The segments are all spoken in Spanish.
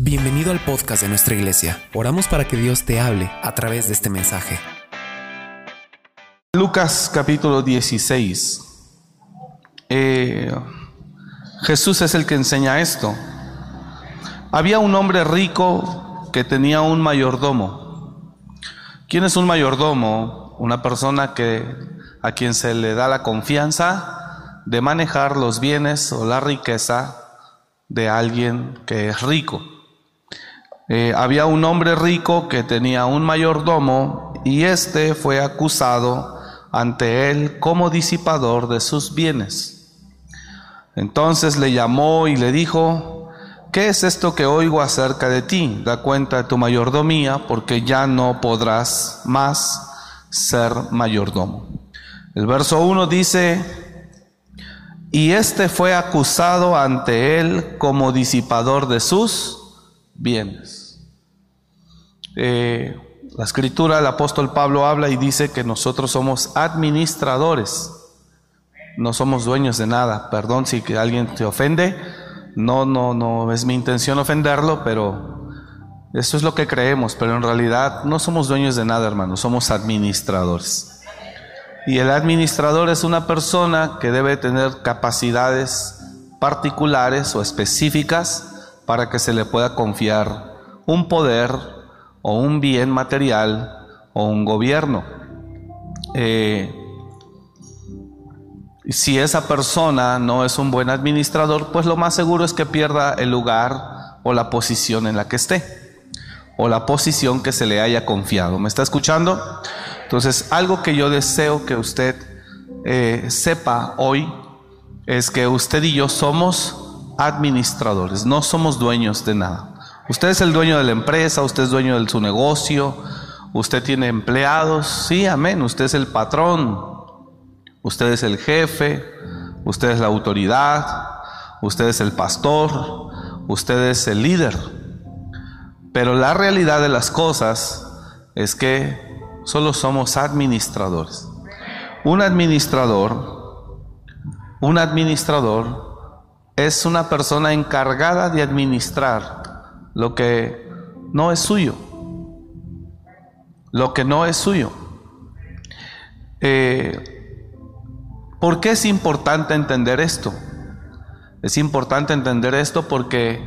Bienvenido al podcast de nuestra iglesia. Oramos para que Dios te hable a través de este mensaje. Lucas capítulo 16. Eh, Jesús es el que enseña esto. Había un hombre rico que tenía un mayordomo. ¿Quién es un mayordomo? Una persona que a quien se le da la confianza de manejar los bienes o la riqueza de alguien que es rico. Eh, había un hombre rico que tenía un mayordomo y éste fue acusado ante él como disipador de sus bienes. Entonces le llamó y le dijo, ¿qué es esto que oigo acerca de ti? Da cuenta de tu mayordomía porque ya no podrás más ser mayordomo. El verso 1 dice, y este fue acusado ante él como disipador de sus bienes. Eh, la escritura, el apóstol Pablo habla y dice que nosotros somos administradores, no somos dueños de nada. Perdón si alguien te ofende, no, no, no es mi intención ofenderlo, pero eso es lo que creemos, pero en realidad no somos dueños de nada, hermanos, somos administradores. Y el administrador es una persona que debe tener capacidades particulares o específicas para que se le pueda confiar un poder o un bien material o un gobierno. Eh, si esa persona no es un buen administrador, pues lo más seguro es que pierda el lugar o la posición en la que esté, o la posición que se le haya confiado. ¿Me está escuchando? Entonces, algo que yo deseo que usted eh, sepa hoy es que usted y yo somos administradores, no somos dueños de nada. Usted es el dueño de la empresa, usted es dueño de su negocio, usted tiene empleados, sí, amén, usted es el patrón, usted es el jefe, usted es la autoridad, usted es el pastor, usted es el líder. Pero la realidad de las cosas es que solo somos administradores. Un administrador, un administrador es una persona encargada de administrar lo que no es suyo. Lo que no es suyo. Eh, ¿Por qué es importante entender esto? Es importante entender esto porque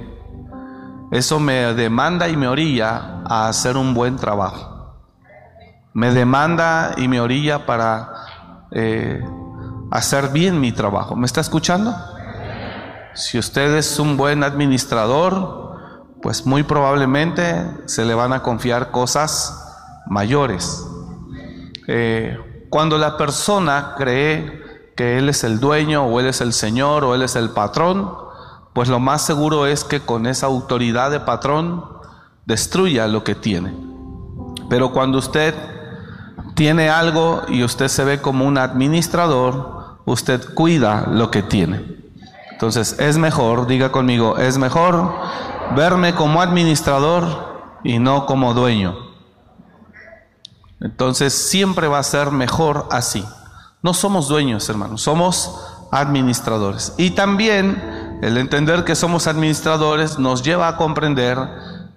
eso me demanda y me orilla a hacer un buen trabajo. Me demanda y me orilla para eh, hacer bien mi trabajo. ¿Me está escuchando? Si usted es un buen administrador, pues muy probablemente se le van a confiar cosas mayores. Eh, cuando la persona cree que Él es el dueño o Él es el Señor o Él es el patrón, pues lo más seguro es que con esa autoridad de patrón destruya lo que tiene. Pero cuando usted tiene algo y usted se ve como un administrador, usted cuida lo que tiene. Entonces es mejor, diga conmigo, es mejor verme como administrador y no como dueño. Entonces siempre va a ser mejor así. No somos dueños, hermanos, somos administradores. Y también el entender que somos administradores nos lleva a comprender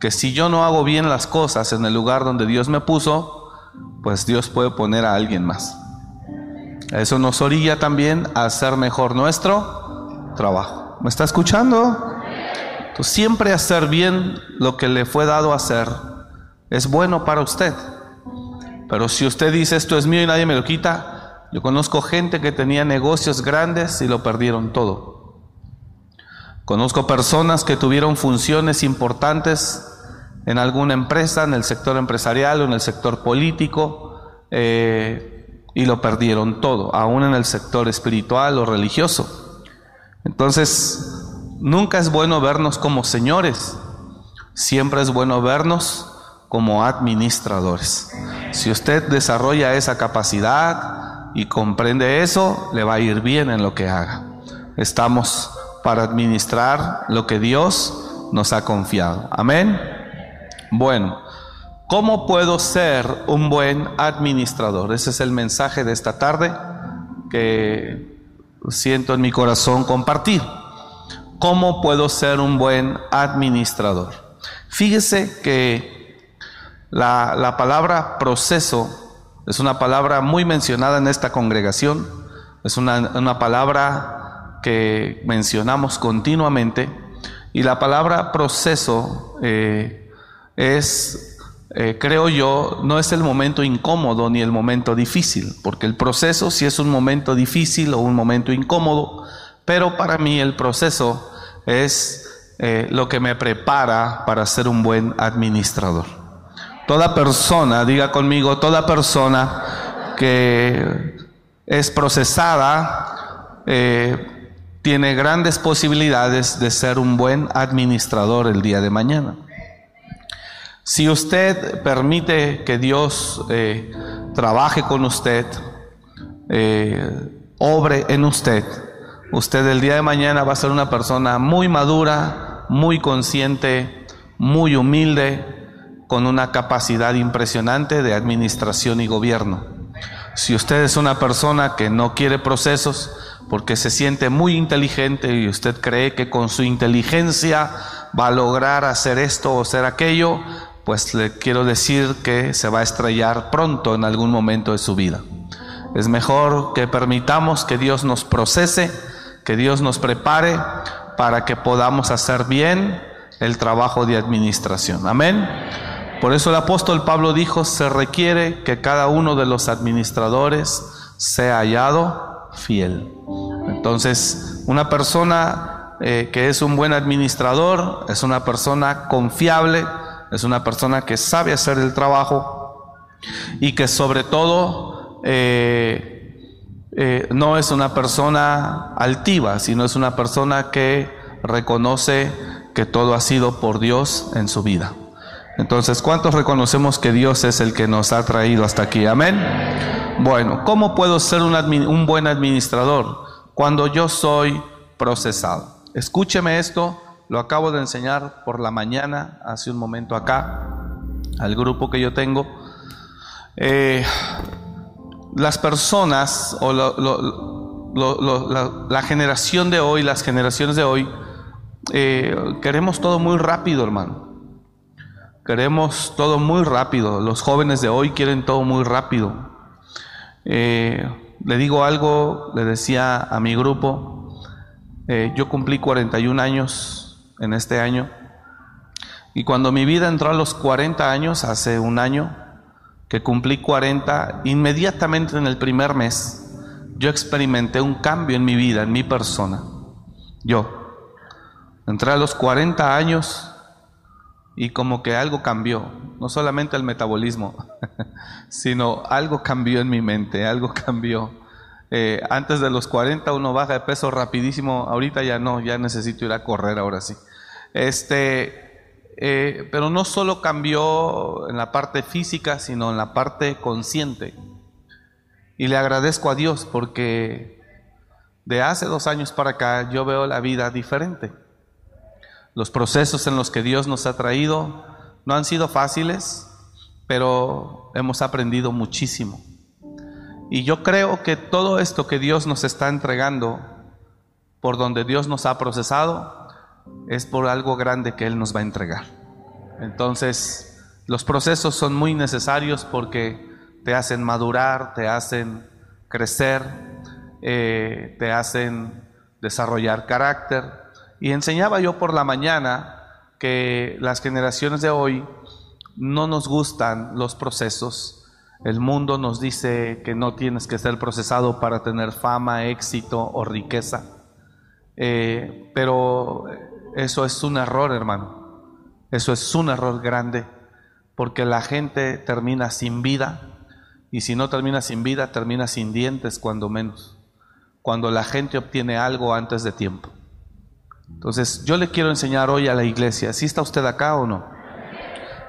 que si yo no hago bien las cosas en el lugar donde Dios me puso, pues Dios puede poner a alguien más. Eso nos orilla también a hacer mejor nuestro trabajo. ¿Me está escuchando? Siempre hacer bien lo que le fue dado hacer es bueno para usted. Pero si usted dice esto es mío y nadie me lo quita, yo conozco gente que tenía negocios grandes y lo perdieron todo. Conozco personas que tuvieron funciones importantes en alguna empresa, en el sector empresarial o en el sector político, eh, y lo perdieron todo, aún en el sector espiritual o religioso. Entonces, Nunca es bueno vernos como señores, siempre es bueno vernos como administradores. Si usted desarrolla esa capacidad y comprende eso, le va a ir bien en lo que haga. Estamos para administrar lo que Dios nos ha confiado. Amén. Bueno, ¿cómo puedo ser un buen administrador? Ese es el mensaje de esta tarde que siento en mi corazón compartir. ¿Cómo puedo ser un buen administrador? Fíjese que la, la palabra proceso es una palabra muy mencionada en esta congregación, es una, una palabra que mencionamos continuamente y la palabra proceso eh, es, eh, creo yo, no es el momento incómodo ni el momento difícil, porque el proceso sí es un momento difícil o un momento incómodo, pero para mí el proceso es eh, lo que me prepara para ser un buen administrador. Toda persona, diga conmigo, toda persona que es procesada eh, tiene grandes posibilidades de ser un buen administrador el día de mañana. Si usted permite que Dios eh, trabaje con usted, obre en usted, usted el día de mañana va a ser una persona muy madura, muy consciente, muy humilde, con una capacidad impresionante de administración y gobierno. Si usted es una persona que no quiere procesos porque se siente muy inteligente y usted cree que con su inteligencia va a lograr hacer esto o hacer aquello, pues le quiero decir que se va a estrellar pronto en algún momento de su vida. Es mejor que permitamos que Dios nos procese, que Dios nos prepare para que podamos hacer bien el trabajo de administración. Amén. Por eso el apóstol Pablo dijo, se requiere que cada uno de los administradores sea hallado fiel. Entonces, una persona eh, que es un buen administrador es una persona confiable, es una persona que sabe hacer el trabajo y que sobre todo eh, eh, no es una persona altiva, sino es una persona que reconoce que todo ha sido por Dios en su vida. Entonces, ¿cuántos reconocemos que Dios es el que nos ha traído hasta aquí? Amén. Bueno, ¿cómo puedo ser un, buen administrador? Cuando yo soy procesado. Escúcheme esto, lo acabo de enseñar por la mañana, hace un momento acá, al grupo que yo tengo. Eh, las personas o la, generación de hoy, las generaciones de hoy, eh, queremos todo muy rápido, hermano. Queremos todo muy rápido. Los jóvenes de hoy quieren todo muy rápido. Eh, le digo algo, le decía a mi grupo, eh, yo cumplí 41 años en este año y cuando mi vida entró a los 40 años, hace un año que cumplí 40, inmediatamente en el primer mes, yo experimenté un cambio en mi vida, en mi persona. Yo entré a los 40 años y como que algo cambió, no solamente el metabolismo, sino algo cambió en mi mente, algo cambió. Eh, antes de los 40 uno baja de peso rapidísimo, ahorita ya no, ya necesito ir a correr ahora sí. Este, eh, pero no solo cambió en la parte física, sino en la parte consciente. Y le agradezco a Dios porque de hace dos años para acá yo veo la vida diferente. Los procesos en los que Dios nos ha traído no han sido fáciles, pero hemos aprendido muchísimo. Y yo creo que todo esto que Dios nos está entregando, por donde Dios nos ha procesado, es por algo grande que Él nos va a entregar. Entonces, los procesos son muy necesarios porque te hacen madurar, te hacen crecer, eh, te hacen desarrollar carácter, y enseñaba yo por la mañana que las generaciones de hoy no nos gustan los procesos. El mundo nos dice que no tienes que ser procesado para tener fama, éxito o riqueza. Eh, pero eso es un error, hermano. Eso es un error grande, porque la gente termina sin vida, y si no termina sin vida, termina sin dientes, cuando menos, cuando la gente obtiene algo antes de tiempo. Entonces, yo le quiero enseñar hoy a la iglesia, ¿sí está usted acá o no?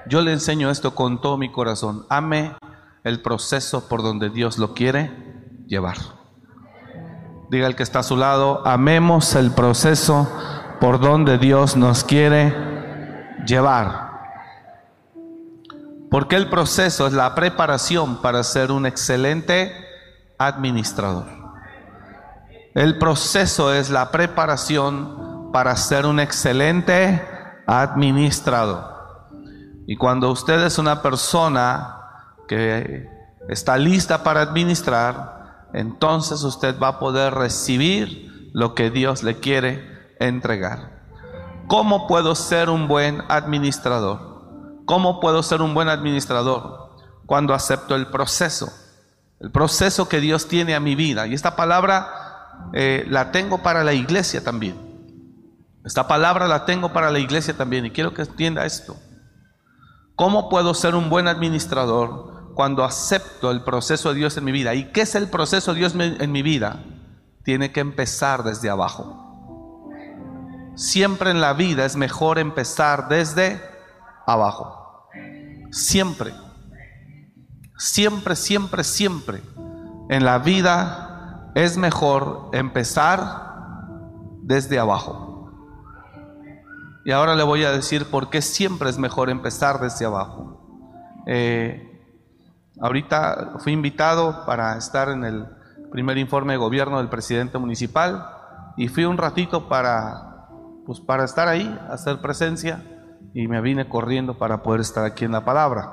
Yo le enseño esto con todo mi corazón. Ame el proceso por donde Dios lo quiere llevar. Diga el que está a su lado, amemos el proceso por donde Dios nos quiere llevar. Porque el proceso es la preparación para ser un excelente administrador. El proceso es la preparación para ser un excelente administrador. Y cuando usted es una persona que está lista para administrar, entonces usted va a poder recibir lo que Dios le quiere entregar. ¿Cómo puedo ser un buen administrador? ¿Cómo puedo ser un buen administrador? Cuando acepto el proceso, el proceso que Dios tiene a mi vida. Y esta palabra eh, la tengo para la iglesia también. Esta palabra la tengo para la iglesia también y quiero que entienda esto. ¿Cómo puedo ser un buen administrador cuando acepto el proceso de Dios en mi vida? ¿Y qué es el proceso de Dios en mi vida? Tiene que empezar desde abajo. Siempre en la vida es mejor empezar desde abajo. Siempre. Siempre, siempre, siempre. En la vida es mejor empezar desde abajo. Y ahora le voy a decir por qué siempre es mejor empezar desde abajo. Eh, ahorita fui invitado para estar en el primer informe de gobierno del presidente municipal y fui un ratito para, pues para estar ahí, hacer presencia y me vine corriendo para poder estar aquí en la palabra.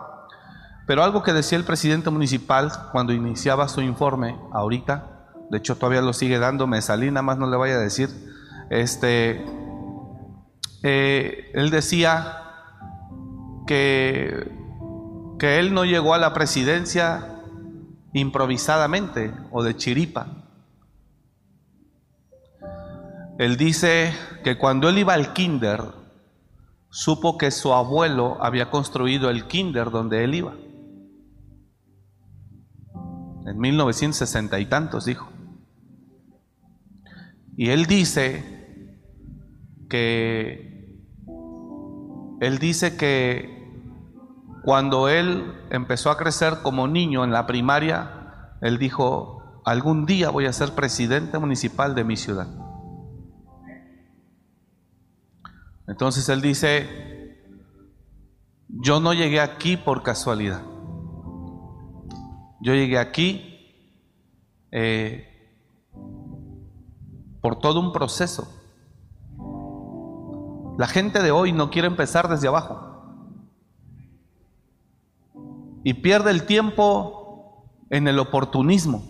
Pero algo que decía el presidente municipal cuando iniciaba su informe ahorita, de hecho todavía lo sigue dando, me salí, nada más no le vaya a decir, este, eh, él decía que, que él no llegó a la presidencia improvisadamente o de chiripa. Él dice que cuando él iba al kinder, supo que su abuelo había construido el kinder donde él iba. En 1960 y tantos, dijo. Y él dice que él dice que cuando él empezó a crecer como niño en la primaria, él dijo, algún día voy a ser presidente municipal de mi ciudad. Entonces él dice, yo no llegué aquí por casualidad. Yo llegué aquí eh, por todo un proceso. La gente de hoy no quiere empezar desde abajo. Y pierde el tiempo en el oportunismo.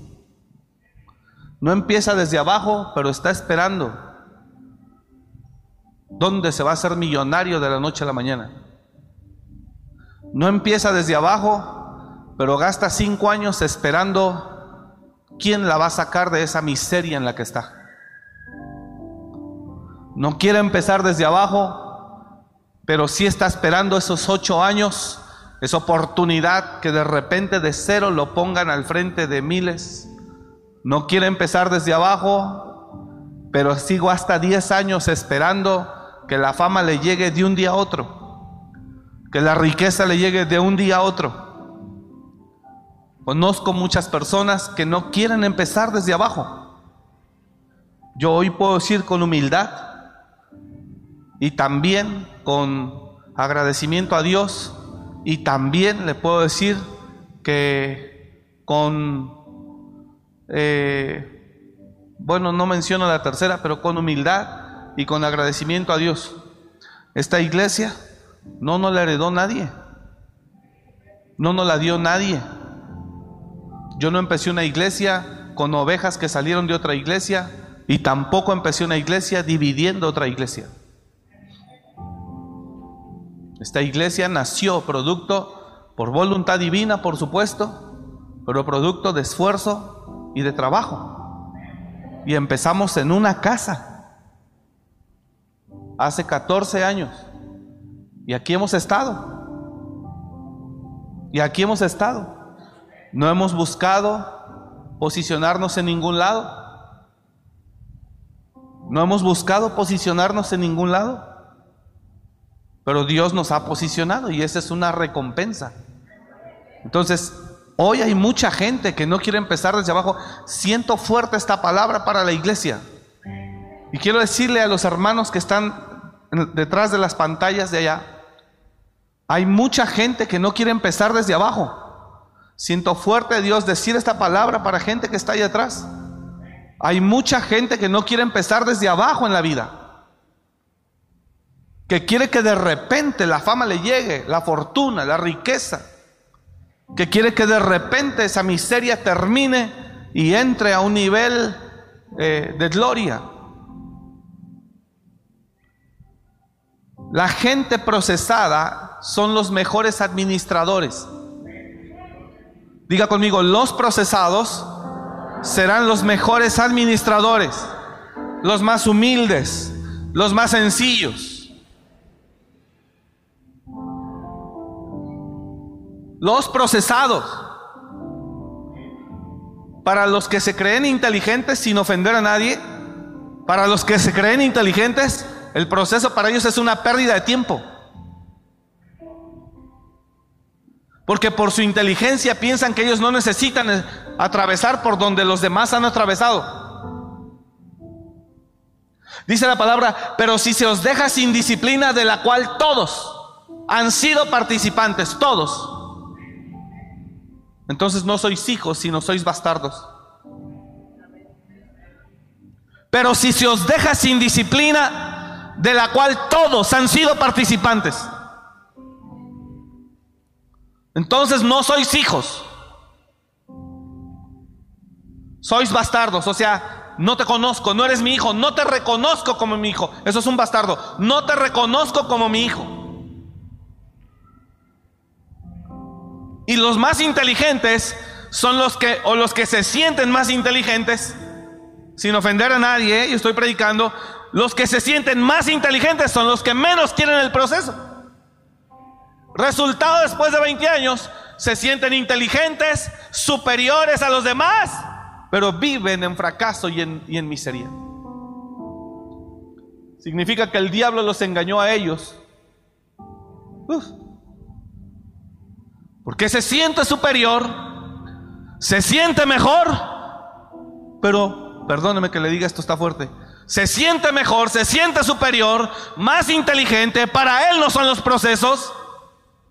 No empieza desde abajo, pero está esperando. ¿Dónde se va a hacer millonario de la noche a la mañana? No empieza desde abajo, pero gasta cinco años esperando quién la va a sacar de esa miseria en la que está. No quiere empezar desde abajo, pero sí está esperando esos ocho años, esa oportunidad que de repente de cero lo pongan al frente de miles. No quiere empezar desde abajo, pero sigo hasta diez años esperando que la fama le llegue de un día a otro, que la riqueza le llegue de un día a otro. Conozco muchas personas que no quieren empezar desde abajo. Yo hoy puedo decir con humildad, y también con agradecimiento a Dios y también le puedo decir que con, eh, bueno, no menciono la tercera, pero con humildad y con agradecimiento a Dios. Esta iglesia no nos la heredó nadie, no nos la dio nadie. Yo no empecé una iglesia con ovejas que salieron de otra iglesia y tampoco empecé una iglesia dividiendo otra iglesia. Esta iglesia nació producto por voluntad divina, por supuesto, pero producto de esfuerzo y de trabajo. Y empezamos en una casa hace 14 años. Y aquí hemos estado. Y aquí hemos estado. No hemos buscado posicionarnos en ningún lado. No hemos buscado posicionarnos en ningún lado. Pero Dios nos ha posicionado y esa es una recompensa. Entonces, hoy hay mucha gente que no quiere empezar desde abajo. Siento fuerte esta palabra para la iglesia. Y quiero decirle a los hermanos que están detrás de las pantallas de allá, hay mucha gente que no quiere empezar desde abajo. Siento fuerte Dios decir esta palabra para gente que está ahí atrás. Hay mucha gente que no quiere empezar desde abajo en la vida que quiere que de repente la fama le llegue, la fortuna, la riqueza, que quiere que de repente esa miseria termine y entre a un nivel eh, de gloria. La gente procesada son los mejores administradores. Diga conmigo, los procesados serán los mejores administradores, los más humildes, los más sencillos. Los procesados, para los que se creen inteligentes sin ofender a nadie, para los que se creen inteligentes, el proceso para ellos es una pérdida de tiempo. Porque por su inteligencia piensan que ellos no necesitan atravesar por donde los demás han atravesado. Dice la palabra, pero si se os deja sin disciplina de la cual todos han sido participantes, todos, entonces no sois hijos, sino sois bastardos. Pero si se os deja sin disciplina de la cual todos han sido participantes, entonces no sois hijos. Sois bastardos, o sea, no te conozco, no eres mi hijo, no te reconozco como mi hijo. Eso es un bastardo. No te reconozco como mi hijo. Y los más inteligentes son los que, o los que se sienten más inteligentes, sin ofender a nadie, ¿eh? yo estoy predicando, los que se sienten más inteligentes son los que menos quieren el proceso. Resultado después de 20 años, se sienten inteligentes, superiores a los demás, pero viven en fracaso y en, y en miseria. Significa que el diablo los engañó a ellos. Uf. Porque se siente superior, se siente mejor, pero, perdóneme que le diga esto está fuerte, se siente mejor, se siente superior, más inteligente, para él no son los procesos.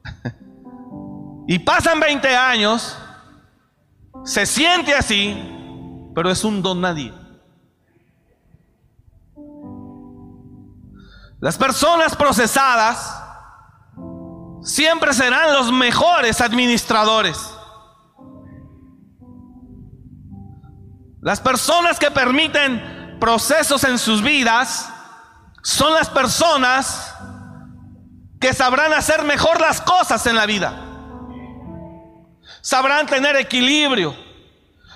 y pasan 20 años, se siente así, pero es un don nadie. Las personas procesadas siempre serán los mejores administradores. Las personas que permiten procesos en sus vidas son las personas que sabrán hacer mejor las cosas en la vida. Sabrán tener equilibrio,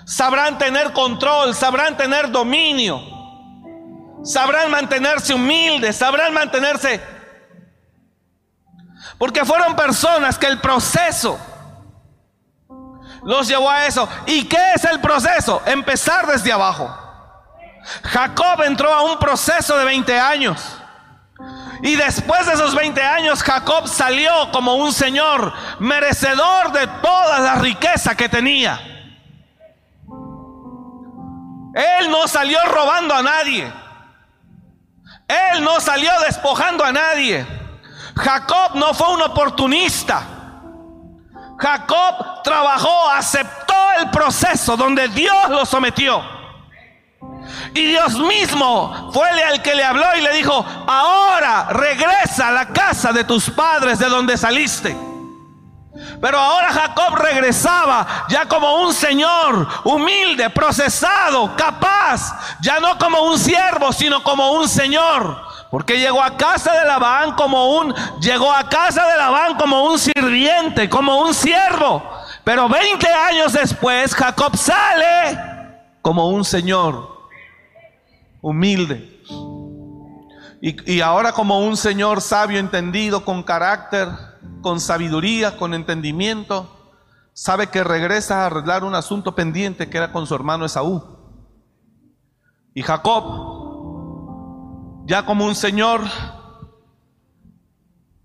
sabrán tener control, sabrán tener dominio, sabrán mantenerse humildes, sabrán mantenerse... Porque fueron personas que el proceso los llevó a eso. ¿Y qué es el proceso? Empezar desde abajo. Jacob entró a un proceso de 20 años. Y después de esos 20 años, Jacob salió como un señor merecedor de toda la riqueza que tenía. Él no salió robando a nadie. Él no salió despojando a nadie. Jacob no fue un oportunista. Jacob trabajó, aceptó el proceso donde Dios lo sometió. Y Dios mismo fue el que le habló y le dijo, ahora regresa a la casa de tus padres de donde saliste. Pero ahora Jacob regresaba ya como un señor humilde, procesado, capaz, ya no como un siervo, sino como un señor. Porque llegó a casa de Labán como un llegó a casa de Labán como un sirviente, como un siervo. Pero 20 años después Jacob sale como un señor humilde. Y, y, ahora como un señor sabio, entendido, con carácter, con sabiduría, con entendimiento, sabe que regresa a arreglar un asunto pendiente que era con su hermano Esaú. Y Jacob, ya como un señor,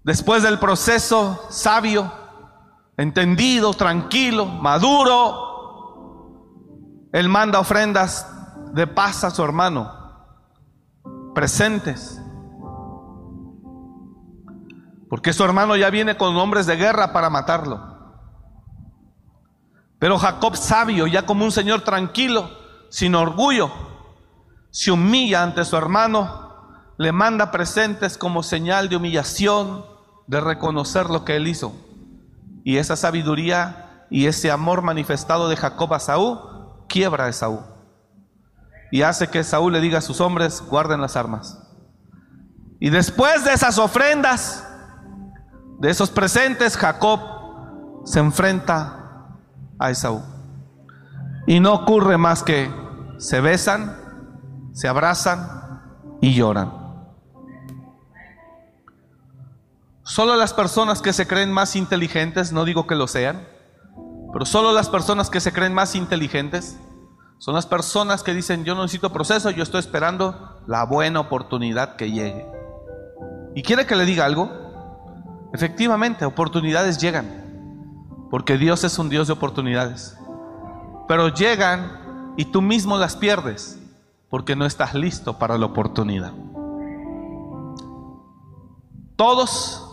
después del proceso sabio, entendido, tranquilo, maduro, él manda ofrendas de paz a su hermano presentes. Porque su hermano ya viene con hombres de guerra para matarlo. Pero Jacob sabio, ya como un señor tranquilo, sin orgullo, se humilla ante su hermano, le manda presentes como señal de humillación, de reconocer lo que él hizo. Y esa sabiduría y ese amor manifestado de Jacob a Saúl quiebra a Esaú. Y hace que Saúl le diga a sus hombres, guarden las armas. Y después de esas ofrendas, de esos presentes, Jacob se enfrenta a Esaú. Y no ocurre más que se besan, se abrazan y lloran. Solo las personas que se creen más inteligentes, no digo que lo sean, pero solo las personas que se creen más inteligentes son las personas que dicen, yo no necesito proceso, yo estoy esperando la buena oportunidad que llegue. ¿Y quiere que le diga algo? Efectivamente, oportunidades llegan, porque Dios es un Dios de oportunidades. Pero llegan y tú mismo las pierdes, porque no estás listo para la oportunidad. Todos,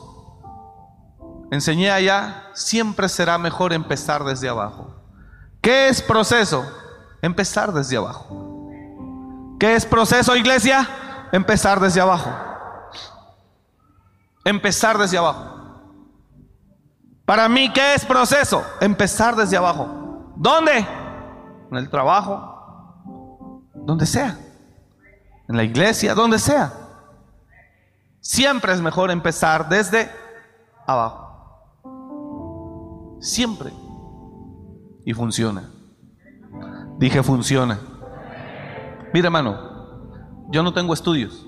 enseñé allá, siempre será mejor empezar desde abajo. ¿Qué es proceso? Empezar desde abajo. ¿Qué es proceso, iglesia? Empezar desde abajo. Empezar desde abajo. Para mí, ¿qué es proceso? Empezar desde abajo. ¿Dónde? En el trabajo. Donde sea. En la iglesia, donde sea. Siempre es mejor empezar desde abajo. Siempre. Y funciona. Dije, funciona. Mira, hermano, yo no tengo estudios.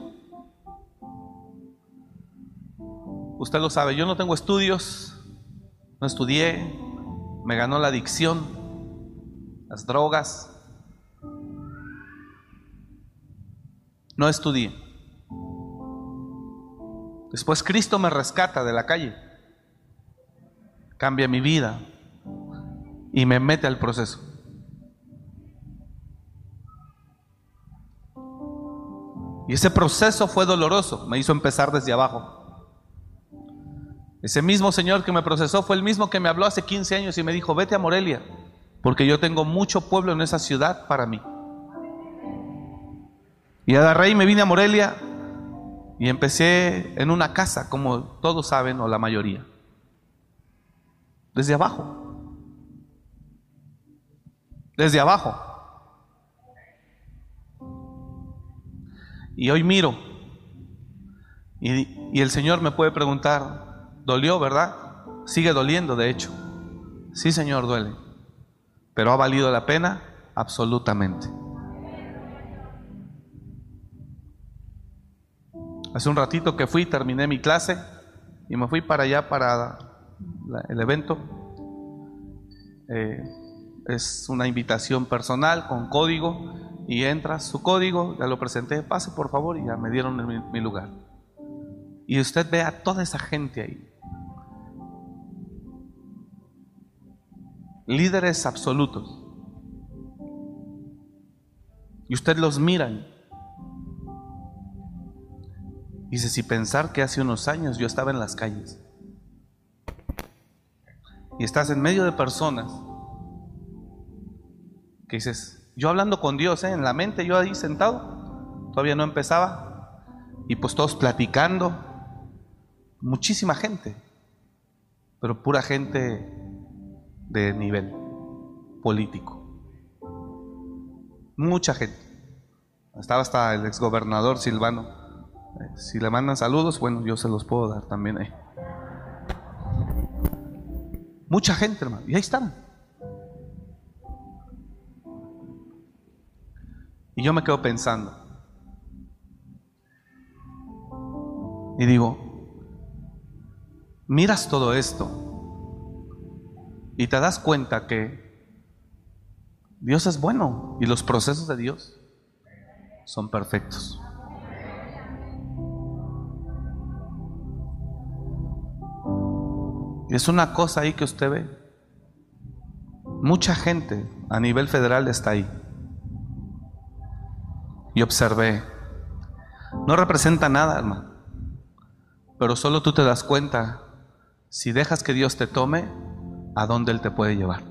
Usted lo sabe, yo no tengo estudios, no estudié, me ganó la adicción, las drogas. No estudié. Después Cristo me rescata de la calle, cambia mi vida y me mete al proceso. Y ese proceso fue doloroso, me hizo empezar desde abajo. Ese mismo Señor que me procesó fue el mismo que me habló hace 15 años y me dijo, vete a Morelia, porque yo tengo mucho pueblo en esa ciudad para mí. Y agarré y me vine a Morelia y empecé en una casa, como todos saben, o la mayoría. Desde abajo. Desde abajo. Y hoy miro y, el Señor me puede preguntar, ¿dolió, verdad? Sigue doliendo, de hecho. Sí, Señor, duele. Pero ha valido la pena absolutamente. Hace un ratito que fui, terminé mi clase y me fui para allá para el evento. Eh, es una invitación personal con código y entra su código, ya lo presenté, pase por favor y ya me dieron mi, lugar. Y usted ve a toda esa gente ahí. Líderes absolutos. Y usted los mira. Y dice, si pensar que hace unos años yo estaba en las calles. Y estás en medio de personas que dices, yo hablando con Dios, ¿eh? en la mente, yo ahí sentado, todavía no empezaba, y pues todos platicando, muchísima gente, pero pura gente de nivel político, mucha gente. Estaba hasta el exgobernador Silvano. Eh, si le mandan saludos, bueno, yo se los puedo dar también ahí. Mucha gente, hermano, y ahí están. Y yo me quedo pensando. Y digo, miras todo esto y te das cuenta que Dios es bueno y los procesos de Dios son perfectos. Es una cosa ahí que usted ve. Mucha gente a nivel federal está ahí y observé. No representa nada, hermano. Pero solo tú te das cuenta, si dejas que Dios te tome, a dónde Él te puede llevar.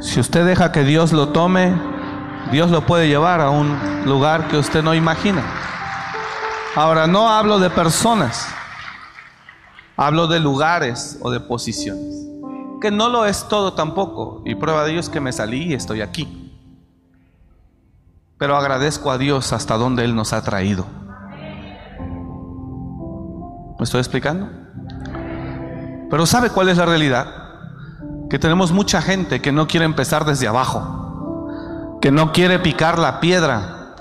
Si usted deja que Dios lo tome, Dios lo puede llevar a un lugar que usted no imagina. Ahora, no hablo de personas, hablo de lugares o de posiciones, que no lo es todo tampoco. Y prueba de ello es que me salí y estoy aquí. Pero agradezco a Dios hasta donde Él nos ha traído. ¿Me estoy explicando? Pero ¿sabe cuál es la realidad? Que tenemos mucha gente que no quiere empezar desde abajo, que no quiere picar la piedra,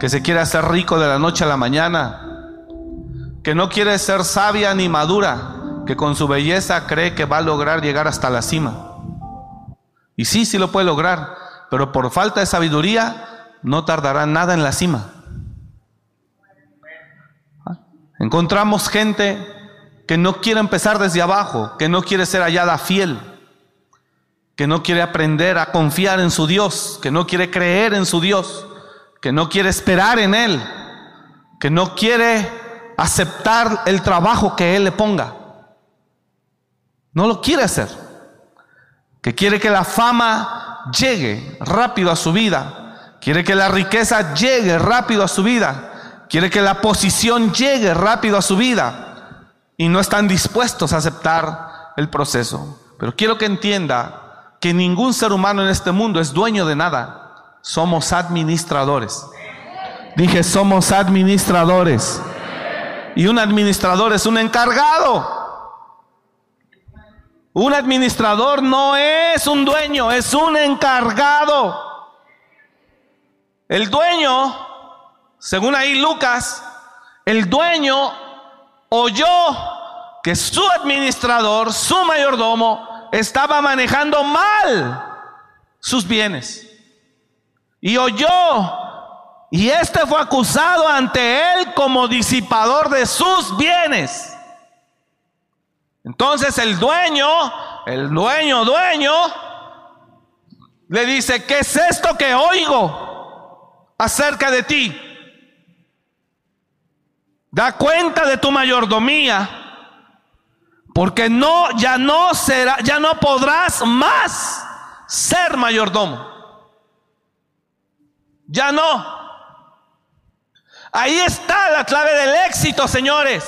que se quiere hacer rico de la noche a la mañana, que no quiere ser sabia ni madura, que con su belleza cree que va a lograr llegar hasta la cima. Y sí, sí lo puede lograr, pero por falta de sabiduría no tardará nada en la cima. Encontramos gente que no quiere empezar desde abajo, que no quiere ser hallada fiel, que no quiere aprender a confiar en su Dios, que no quiere creer en su Dios, que no quiere esperar en Él, que no quiere aceptar el trabajo que Él le ponga. No lo quiere hacer. Que quiere que la fama llegue rápido a su vida, Quiere que la riqueza llegue rápido a su vida. Quiere que la posición llegue rápido a su vida. Y no están dispuestos a aceptar el proceso. Pero quiero que entienda que ningún ser humano en este mundo es dueño de nada. Somos administradores. Dije, somos administradores. Y un administrador es un encargado. Un administrador no es un dueño, es un encargado. El dueño, según ahí Lucas, el dueño oyó que su administrador, su mayordomo, estaba manejando mal sus bienes. Y oyó, y este fue acusado ante él como disipador de sus bienes. Entonces el dueño, el dueño, dueño, le dice, ¿qué es esto que oigo? acerca de ti. Da cuenta de tu mayordomía, porque no ya no será, ya no podrás más ser mayordomo. Ya no. Ahí está la clave del éxito, señores.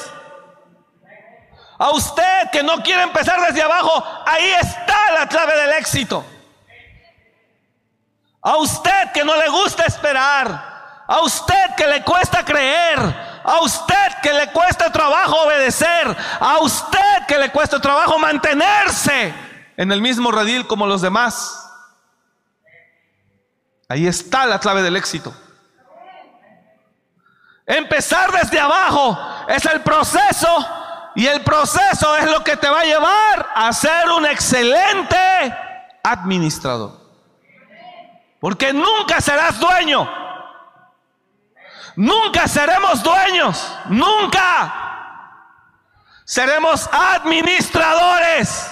A usted que no quiere empezar desde abajo, ahí está la clave del éxito. A usted que no le gusta esperar. A usted que le cuesta creer. A usted que le cuesta trabajo obedecer. A usted que le cuesta trabajo mantenerse en el mismo redil como los demás. Ahí está la clave del éxito. Empezar desde abajo es el proceso y el proceso es lo que te va a llevar a ser un excelente administrador. Porque nunca serás dueño. Nunca seremos dueños. Nunca. Seremos administradores.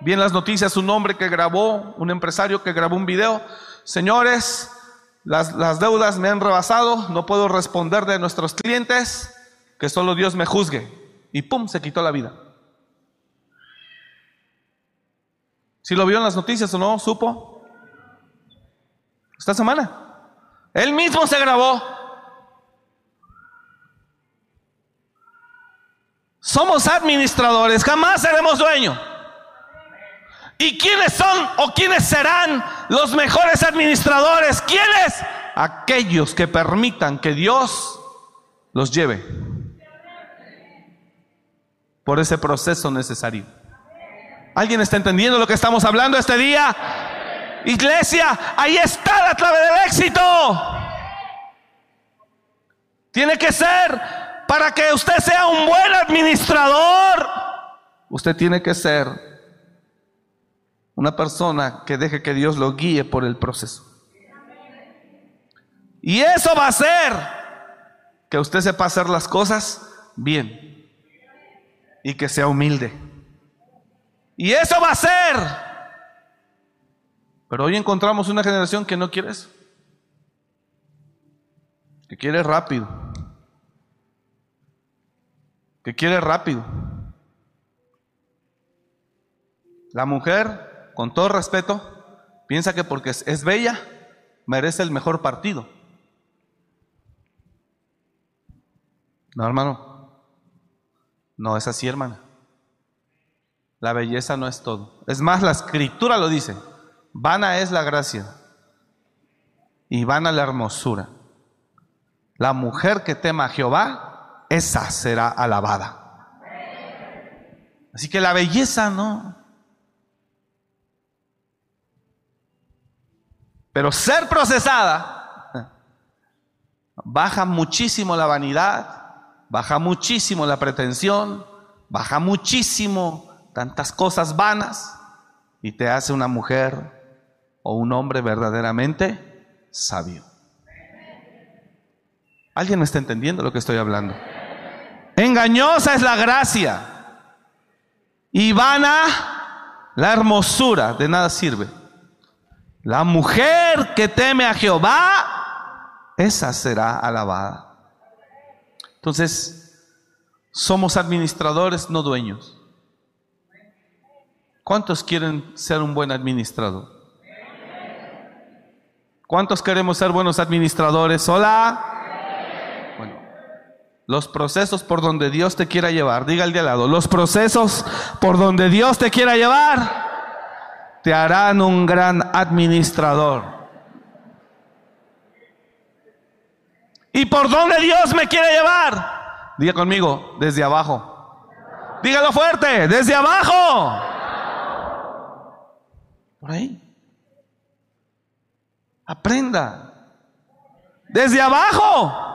Bien las noticias, un hombre que grabó, un empresario que grabó un video. Señores, las, las deudas me han rebasado, no puedo responder de nuestros clientes, que solo Dios me juzgue. Y pum, se quitó la vida. Si lo vio en las noticias o no, supo esta semana. Él mismo se grabó. Somos administradores, jamás seremos dueños. ¿Y quiénes son o quiénes serán los mejores administradores? ¿Quiénes? Aquellos que permitan que Dios los lleve por ese proceso necesario. ¿Alguien está entendiendo lo que estamos hablando este día? Iglesia, ahí está la clave del éxito. Tiene que ser para que usted sea un buen administrador. Usted tiene que ser una persona que deje que Dios lo guíe por el proceso. Y eso va a hacer que usted sepa hacer las cosas bien y que sea humilde. Y eso va a ser pero hoy encontramos una generación que no quiere eso. Que quiere rápido. Que quiere rápido. La mujer, con todo respeto, piensa que porque es bella, merece el mejor partido. No, hermano. No es así, hermana. La belleza no es todo. Es más, la escritura lo dice. Vana es la gracia y vana la hermosura. La mujer que tema a Jehová, esa será alabada. Así que la belleza no. Pero ser procesada baja muchísimo la vanidad, baja muchísimo la pretensión, baja muchísimo tantas cosas vanas y te hace una mujer o un hombre verdaderamente sabio. ¿Alguien me está entendiendo lo que estoy hablando? Engañosa es la gracia y vana la hermosura, de nada sirve. La mujer que teme a Jehová, esa será alabada. Entonces, somos administradores, no dueños. ¿Cuántos quieren ser un buen administrador? ¿Cuántos queremos ser buenos administradores? Hola. Bueno, los procesos por donde Dios te quiera llevar, diga el de al lado, los procesos por donde Dios te quiera llevar te harán un gran administrador. ¿Y por dónde Dios me quiere llevar? Diga conmigo, desde abajo. Dígalo fuerte, desde abajo. Por ahí. Aprenda. Desde abajo.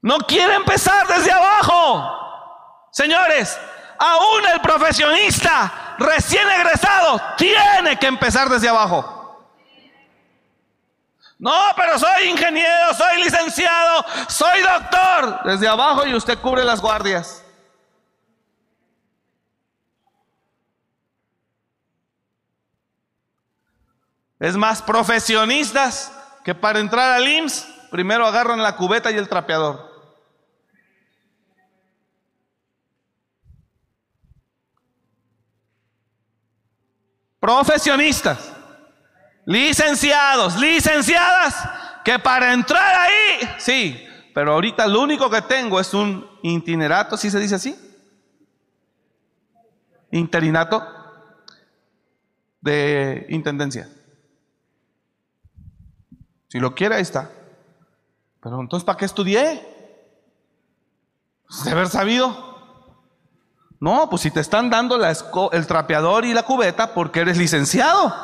No quiere empezar desde abajo. Señores, aún el profesionista recién egresado tiene que empezar desde abajo. No, pero soy ingeniero, soy licenciado, soy doctor. Desde abajo y usted cubre las guardias. Es más, profesionistas que para entrar al IMSS primero agarran la cubeta y el trapeador. Profesionistas, licenciados, licenciadas, que para entrar ahí, sí, pero ahorita lo único que tengo es un itinerato, ¿sí se dice así? Interinato de intendencia. Si lo quiere, ahí está. Pero entonces, ¿para qué estudié? Pues, de haber sabido. No, pues si te están dando el trapeador y la cubeta porque eres licenciado.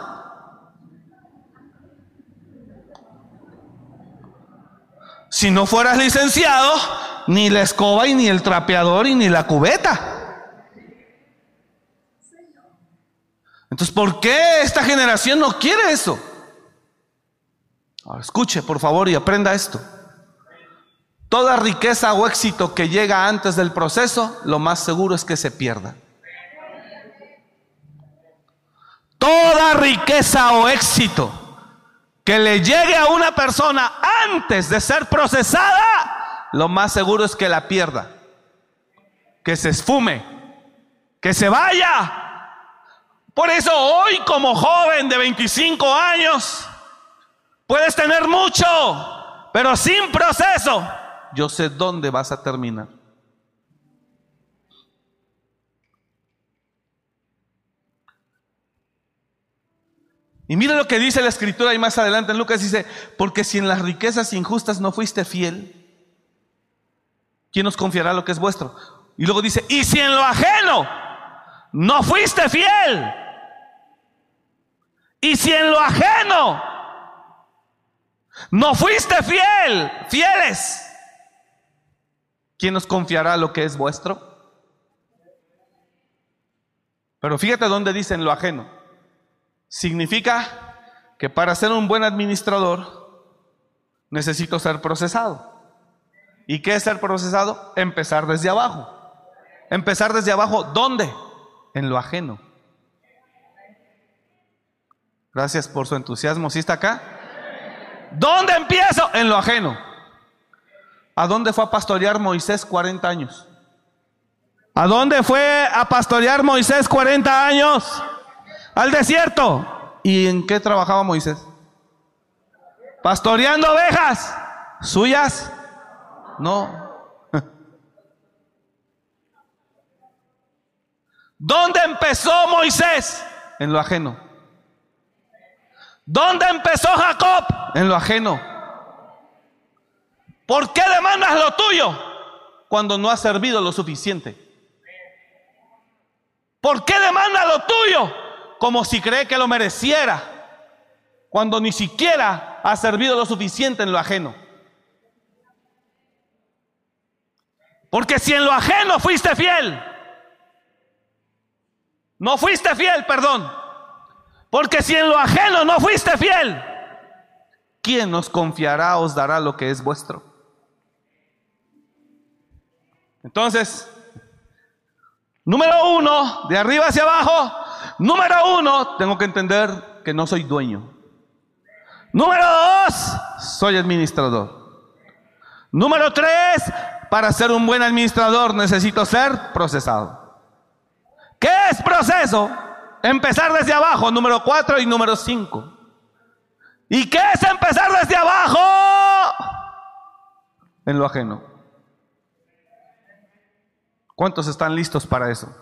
Si no fueras licenciado, ni la escoba y ni el trapeador y ni la cubeta. Entonces, ¿por qué esta generación no quiere eso? Ahora, escuche, por favor, y aprenda esto. Toda riqueza o éxito que llega antes del proceso, lo más seguro es que se pierda. Toda riqueza o éxito que le llegue a una persona antes de ser procesada, lo más seguro es que la pierda, que se esfume, que se vaya. Por eso hoy como joven de 25 años, puedes tener mucho, pero sin proceso yo sé dónde vas a terminar. Y mira lo que dice la escritura y más adelante en Lucas dice, porque si en las riquezas injustas no fuiste fiel, ¿quién os confiará lo que es vuestro? Y luego dice, y si en lo ajeno no fuiste fiel, y si en lo ajeno no fuiste fiel, fieles, ¿quién nos confiará lo que es vuestro? Pero fíjate dónde dicen lo ajeno. Significa que para ser un buen administrador necesito ser procesado. ¿Y qué es ser procesado? Empezar desde abajo. Empezar desde abajo, ¿dónde? En lo ajeno. Gracias por su entusiasmo. ¿Sí está acá? ¿Dónde empiezo? En lo ajeno. ¿A dónde fue a pastorear Moisés 40 años? ¿A dónde fue a pastorear Moisés 40 años? Al desierto. ¿Y en qué trabajaba Moisés? Pastoreando ovejas. ¿Suyas? No. ¿Dónde empezó Moisés? En lo ajeno. ¿Dónde empezó Jacob? En lo ajeno. ¿Por qué demandas lo tuyo cuando no has servido lo suficiente? ¿Por qué demanda lo tuyo como si cree que lo mereciera cuando ni siquiera ha servido lo suficiente en lo ajeno? Porque si en lo ajeno fuiste fiel, no fuiste fiel, perdón. Porque si en lo ajeno no fuiste fiel, ¿quién os confiará, os dará lo que es vuestro? Entonces, número uno, de arriba hacia abajo, número uno, tengo que entender que no soy dueño. Número dos, soy administrador. Número tres, para ser un buen administrador necesito ser procesado. ¿Qué es proceso? Empezar desde abajo, número cuatro y número cinco. ¿Y qué es empezar desde abajo? En lo ajeno. ¿Cuántos están listos para eso?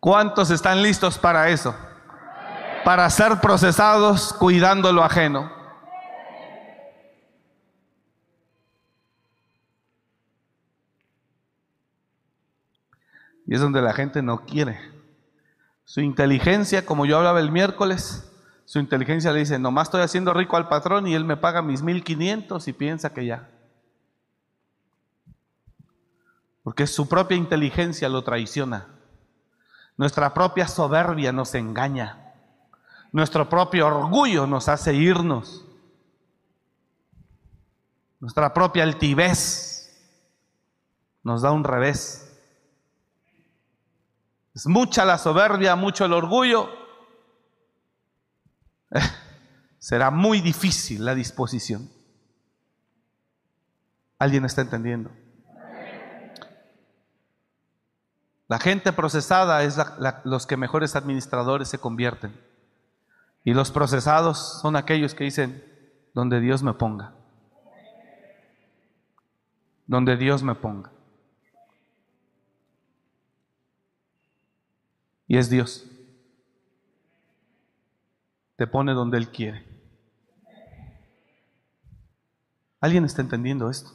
¿Cuántos están listos para eso? Para ser procesados cuidando lo ajeno. Y es donde la gente no quiere. Su inteligencia, como yo hablaba el miércoles, su inteligencia le dice, nomás estoy haciendo rico al patrón y él me paga mis 1500 y piensa que ya. Porque su propia inteligencia lo traiciona. Nuestra propia soberbia nos engaña. Nuestro propio orgullo nos hace irnos. Nuestra propia altivez nos da un revés. Es mucha la soberbia, mucho el orgullo. será muy difícil la disposición. ¿Alguien está entendiendo? La gente procesada es los que mejores administradores se convierten. Y los procesados son aquellos que dicen, donde Dios me ponga. Donde Dios me ponga. Y es Dios. Te pone donde Él quiere. ¿Alguien está entendiendo esto?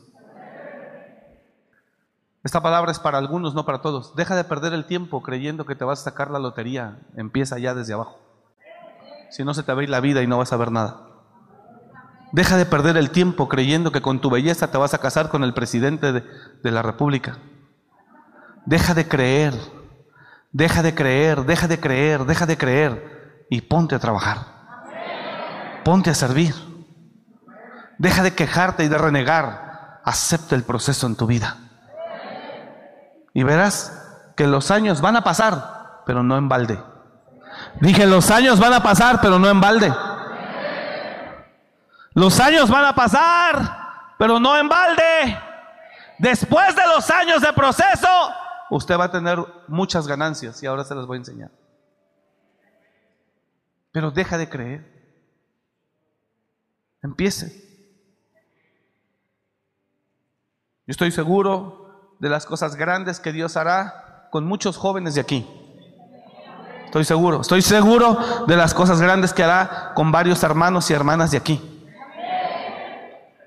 Esta palabra es para algunos, no para todos. Deja de perder el tiempo creyendo que te vas a sacar la lotería. Empieza ya desde abajo. Si no se te va a ir la vida y no vas a ver nada. Deja de perder el tiempo creyendo que con tu belleza te vas a casar con el presidente de, de la República. Deja de creer Deja de creer, deja de creer, deja de creer y ponte a trabajar. Ponte a servir. Deja de quejarte y de renegar. Acepta el proceso en tu vida. Y verás que los años van a pasar, pero no en balde. Dije, los años van a pasar, pero no en balde. Los años van a pasar, pero no en balde. Después de los años de proceso, usted va a tener muchas ganancias y ahora se las voy a enseñar. Pero deja de creer. Empiece. Yo estoy seguro de las cosas grandes que Dios hará con muchos jóvenes de aquí. Estoy seguro. Estoy seguro de las cosas grandes que hará con varios hermanos y hermanas de aquí.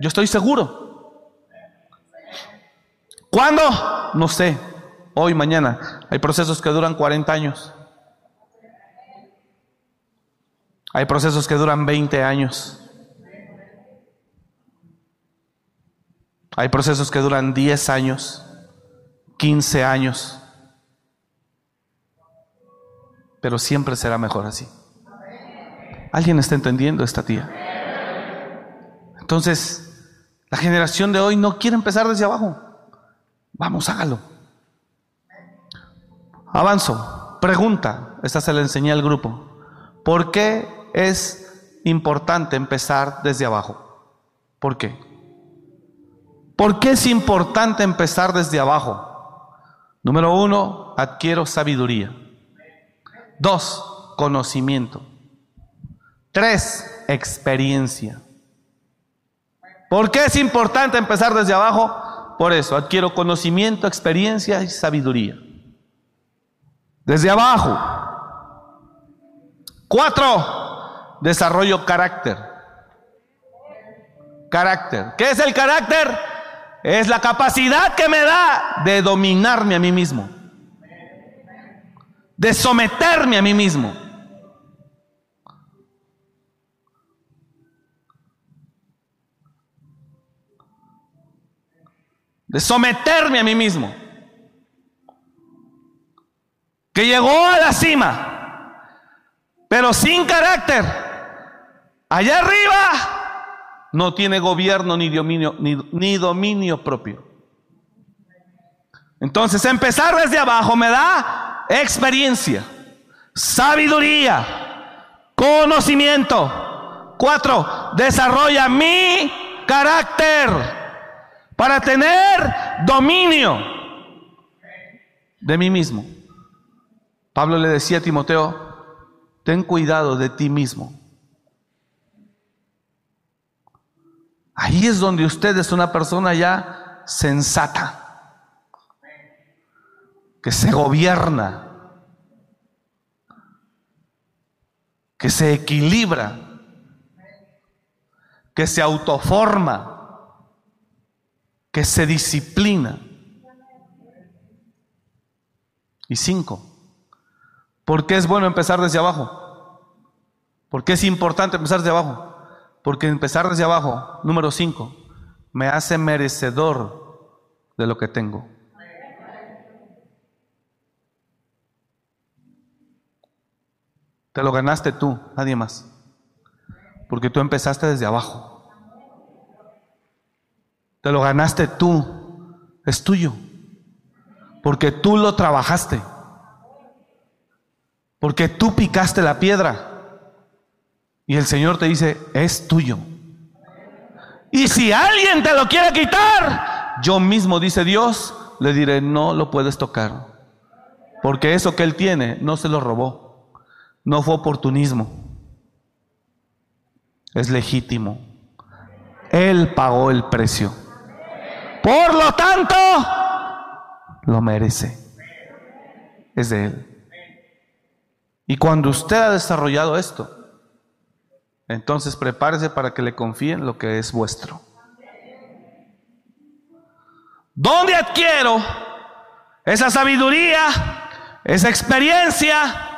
Yo estoy seguro. ¿Cuándo? No sé hoy, mañana. Hay procesos que duran 40 años. Hay procesos que duran 20 años. Hay procesos que duran 10 años, 15 años. Pero siempre será mejor así. ¿Alguien está entendiendo esta tía? Entonces, la generación de hoy no quiere empezar desde abajo. Vamos, hágalo. Avanzo. Pregunta. Esta se la enseñé al grupo. ¿Por qué es importante empezar desde abajo? ¿Por qué? ¿Por qué es importante empezar desde abajo? Número uno, adquiero sabiduría. Dos, conocimiento. Tres, experiencia. ¿Por qué es importante empezar desde abajo? Por eso, adquiero conocimiento, experiencia y sabiduría. Desde abajo. Cuatro, desarrollo carácter. Carácter. ¿Qué es el carácter? Es la capacidad que me da de dominarme a mí mismo. De someterme a mí mismo. De someterme a mí mismo. Que llegó a la cima, pero sin carácter. Allá arriba no tiene gobierno ni dominio, ni, dominio propio. Entonces, empezar desde abajo me da experiencia, sabiduría, conocimiento. Cuatro, desarrolla mi carácter para tener dominio de mí mismo. Pablo le decía a Timoteo, ten cuidado de ti mismo. Ahí es donde usted es una persona ya sensata, que se gobierna, que se equilibra, que se autoforma, que se disciplina. Y cinco, ¿por qué es bueno empezar desde abajo? ¿Por qué es importante empezar desde abajo? Porque empezar desde abajo, número 5, me hace merecedor de lo que tengo. Te lo ganaste tú, nadie más. Porque tú empezaste desde abajo. Te lo ganaste tú, es tuyo. Porque tú lo trabajaste. Porque tú picaste la piedra. Y el Señor te dice, es tuyo. Y si alguien te lo quiere quitar, yo mismo, dice Dios, le diré, no lo puedes tocar. Porque eso que Él tiene no se lo robó. No fue oportunismo. Es legítimo. Él pagó el precio. Por lo tanto, lo merece. Es de Él. Y cuando usted ha desarrollado esto, entonces prepárese para que le confíen lo que es vuestro. ¿Dónde adquiero esa sabiduría, esa experiencia?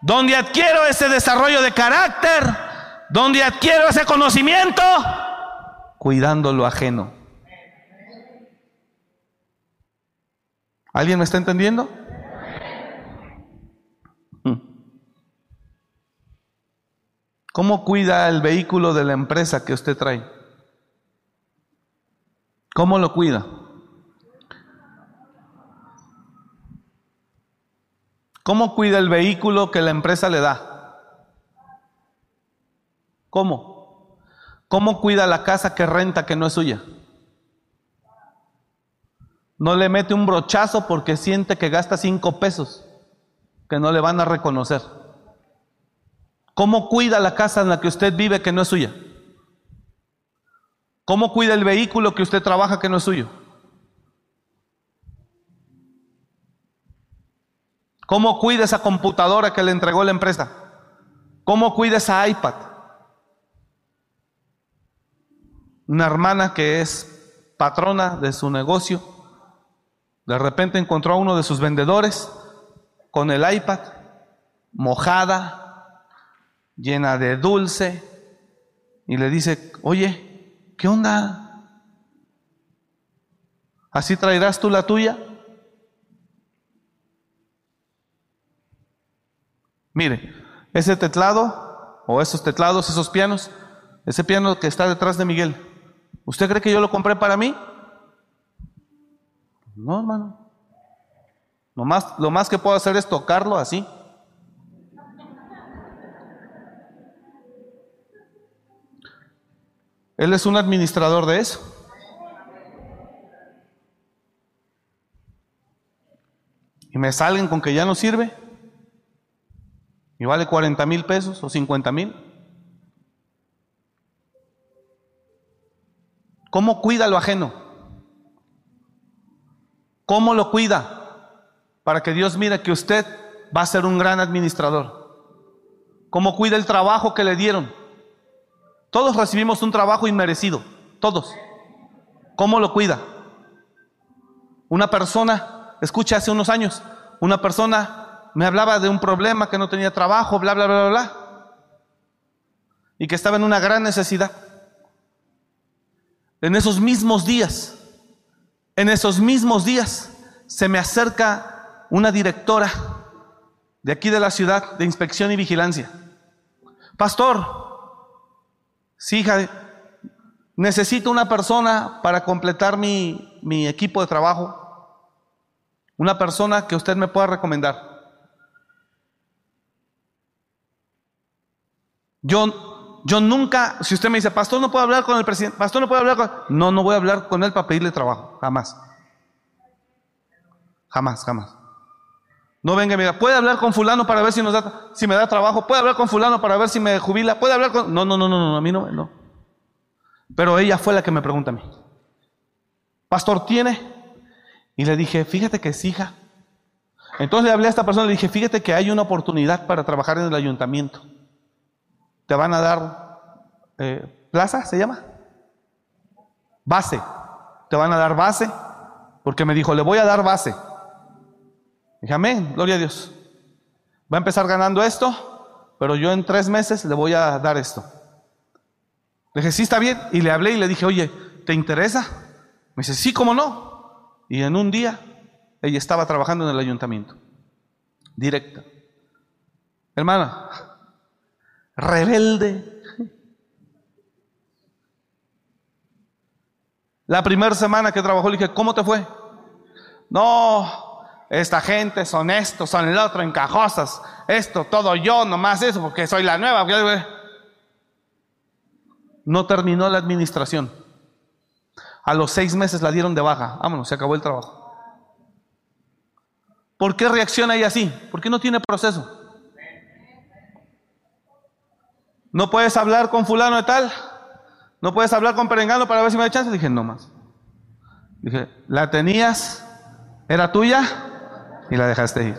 ¿Dónde adquiero ese desarrollo de carácter? ¿Dónde adquiero ese conocimiento? Cuidando lo ajeno. ¿Alguien me está entendiendo? ¿Cómo cuida el vehículo de la empresa que usted trae? ¿Cómo lo cuida? ¿Cómo cuida el vehículo que la empresa le da? ¿Cómo? ¿Cómo cuida la casa que renta que no es suya? No le mete un brochazo porque siente que gasta cinco pesos que no le van a reconocer. ¿Cómo cuida la casa en la que usted vive que no es suya? ¿Cómo cuida el vehículo que usted trabaja que no es suyo? ¿Cómo cuida esa computadora que le entregó la empresa? ¿Cómo cuida esa iPad? Una hermana que es patrona de su negocio, de repente encontró a uno de sus vendedores con el iPad mojada, llena de dulce, y le dice, oye, ¿qué onda? ¿Así traerás tú la tuya? Mire, ese teclado, o esos teclados, esos pianos, ese piano que está detrás de Miguel, ¿usted cree que yo lo compré para mí? No, hermano. Lo más, lo más que puedo hacer es tocarlo así. Él es un administrador de eso. Y me salen con que ya no sirve. y vale 40 mil pesos o 50 mil. ¿Cómo cuida lo ajeno? ¿Cómo lo cuida? Para que Dios mire que usted va a ser un gran administrador. ¿Cómo cuida el trabajo que le dieron? Todos recibimos un trabajo inmerecido, todos. ¿Cómo lo cuida? Una persona, escucha hace unos años, una persona me hablaba de un problema que no tenía trabajo, bla, bla, bla, bla, bla, y que estaba en una gran necesidad. En esos mismos días, en esos mismos días, se me acerca una directora de aquí de la ciudad de inspección y vigilancia. Pastor, sí, hija, necesito una persona para completar mi, mi equipo de trabajo. Una persona que usted me pueda recomendar. Yo, yo nunca, si usted me dice, pastor, no puedo hablar con el presidente, pastor, no puedo hablar con... No, no voy a hablar con él para pedirle trabajo, jamás. Jamás, jamás. No venga y me diga, ¿puede hablar con fulano para ver si, nos da, si me da trabajo? ¿Puede hablar con fulano para ver si me jubila? ¿Puede hablar con...? No, no, no, no, no, a mí no, no. Pero ella fue la que me pregunta a mí. Pastor, ¿tiene? Y le dije, fíjate que es hija. Entonces le hablé a esta persona y le dije, fíjate que hay una oportunidad para trabajar en el ayuntamiento. Te van a dar eh, plaza, ¿se llama? Base. Te van a dar base. Porque me dijo, le voy a dar base. Dije, amén, gloria a Dios. Va a empezar ganando esto, pero yo en tres meses le voy a dar esto. Le dije, sí, está bien. Y le hablé y le dije, oye, ¿te interesa? Me dice, sí, ¿cómo no? Y en un día ella estaba trabajando en el ayuntamiento. Directa. Hermana, rebelde. La primera semana que trabajó le dije, ¿cómo te fue? No, esta gente son esto, son el otro, encajosas. Esto, todo yo, nomás eso, porque soy la nueva. No terminó la administración. A los seis meses la dieron de baja. Vámonos, se acabó el trabajo. ¿Por qué reacciona ella así? Porque no tiene proceso. No puedes hablar con fulano de tal. No puedes hablar con Perengano para ver si me da chance. Dije, no más. Dije, la tenías, era tuya y la dejaste ir.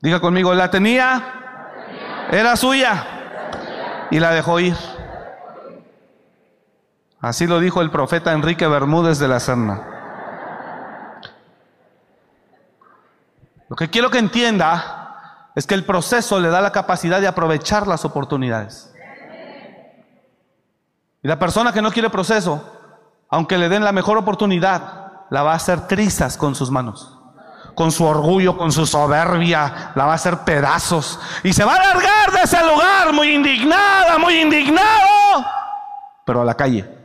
Diga conmigo, la tenía, era suya y la dejó ir. Así lo dijo el profeta Enrique Bermúdez de la Serna. Lo que quiero que entienda es que el proceso le da la capacidad de aprovechar las oportunidades. Y la persona que no quiere proceso, aunque le den la mejor oportunidad, la va a hacer trizas con sus manos. Con su orgullo, con su soberbia, la va a hacer pedazos. Y se va a largar de ese lugar muy indignada, muy indignado, pero a la calle.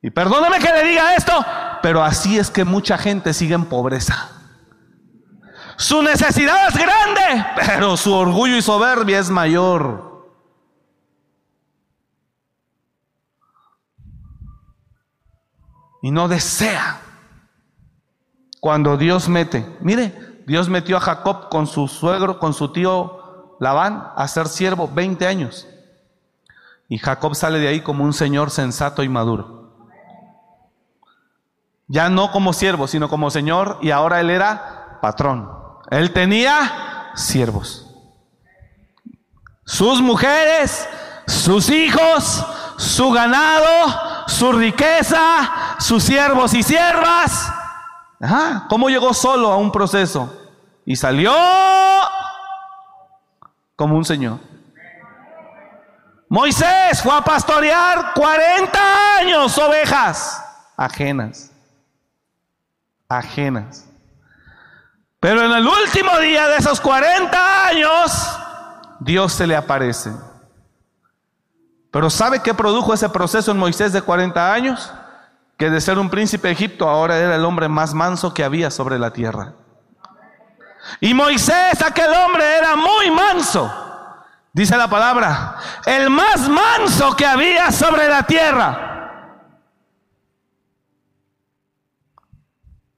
Y perdóname que le diga esto, pero así es que mucha gente sigue en pobreza. Su necesidad es grande, pero su orgullo y soberbia es mayor. Y no desea. Cuando Dios mete, mire, Dios metió a Jacob con su suegro, con su tío Labán, a ser siervo 20 años. Y Jacob sale de ahí como un señor sensato y maduro. Ya no como siervo, sino como señor, y ahora él era patrón. Él tenía siervos. Sus mujeres, sus hijos, su ganado, su riqueza, sus siervos y siervas. ¿Cómo llegó solo a un proceso? Y salió como un señor. Moisés fue a pastorear 40 años ovejas ajenas ajenas. Pero en el último día de esos 40 años, Dios se le aparece. Pero ¿sabe qué produjo ese proceso en Moisés de 40 años? Que de ser un príncipe de Egipto ahora era el hombre más manso que había sobre la tierra. Y Moisés, aquel hombre, era muy manso. Dice la palabra, el más manso que había sobre la tierra.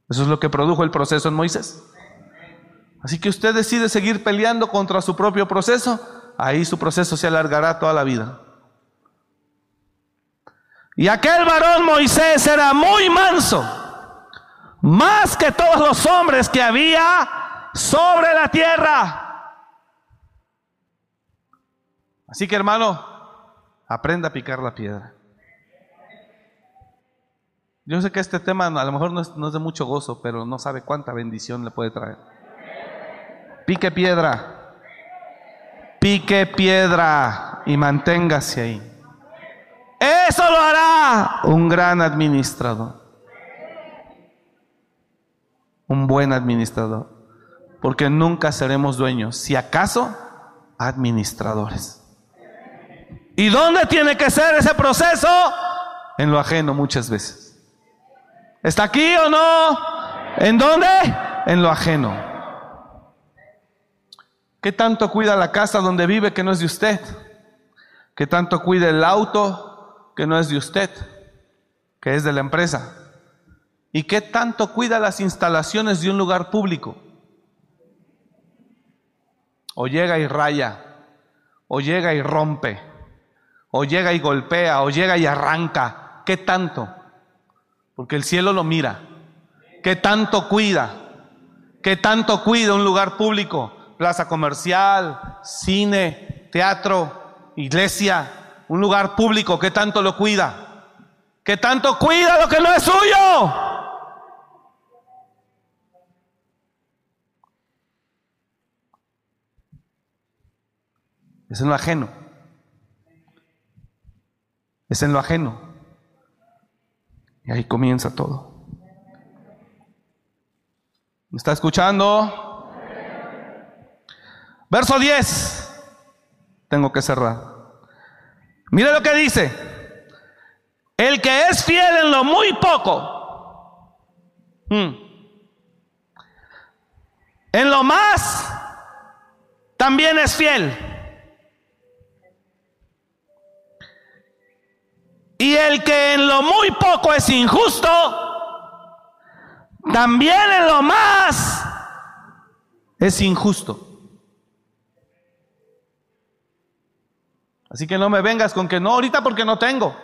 Eso es lo que produjo el proceso en Moisés. Así que usted decide seguir peleando contra su propio proceso, ahí su proceso se alargará toda la vida. Y aquel varón Moisés era muy manso, más que todos los hombres que había sobre la tierra. Así que hermano, aprenda a picar la piedra. Yo sé que este tema a lo mejor no es, no es de mucho gozo, pero no sabe cuánta bendición le puede traer. Pique piedra. Pique piedra y manténgase ahí. Eso lo hará un gran administrador. Un buen administrador. Porque nunca seremos dueños, si acaso, administradores. ¿Y dónde tiene que ser ese proceso? En lo ajeno muchas veces. ¿Está aquí o no? ¿En dónde? En lo ajeno. ¿Qué tanto cuida la casa donde vive que no es de usted? ¿Qué tanto cuida el auto que no es de usted? Que es de la empresa. ¿Y qué tanto cuida las instalaciones de un lugar público? O llega y raya, o llega y rompe, o llega y golpea, o llega y arranca. ¿Qué tanto? Porque el cielo lo mira. ¿Qué tanto cuida? ¿Qué tanto cuida un lugar público? Plaza comercial, cine, teatro, iglesia, un lugar público, ¿qué tanto lo cuida? ¿Qué tanto cuida lo que no es suyo? Es en lo ajeno. Es en lo ajeno. Y ahí comienza todo. ¿Me está escuchando? Verso 10. Tengo que cerrar. Mire lo que dice. El que es fiel en lo muy poco. hmm, En lo más también es fiel. Y el que en lo muy poco es injusto, también en lo más es injusto. Así que no me vengas con que no, ahorita porque no tengo,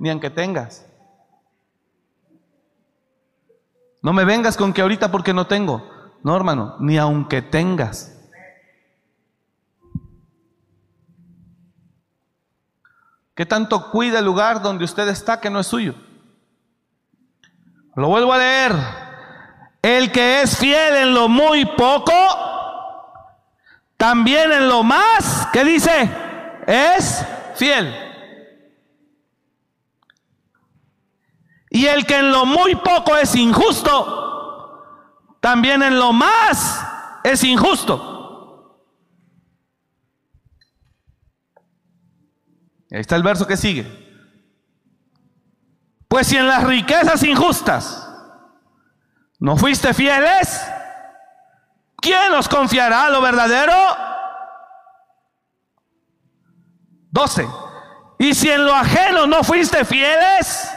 ni aunque tengas. No me vengas con que ahorita porque no tengo. No, hermano, ni aunque tengas. ¿Qué tanto cuida el lugar donde usted está que no es suyo? Lo vuelvo a leer. El que es fiel en lo muy poco, también en lo más, ¿qué dice? Es fiel. Y el que en lo muy poco es injusto, también en lo más es injusto. Ahí está el verso que sigue. Pues si en las riquezas injustas no fuiste fieles, ¿quién os confiará lo verdadero? 12. Y si en lo ajeno no fuiste fieles,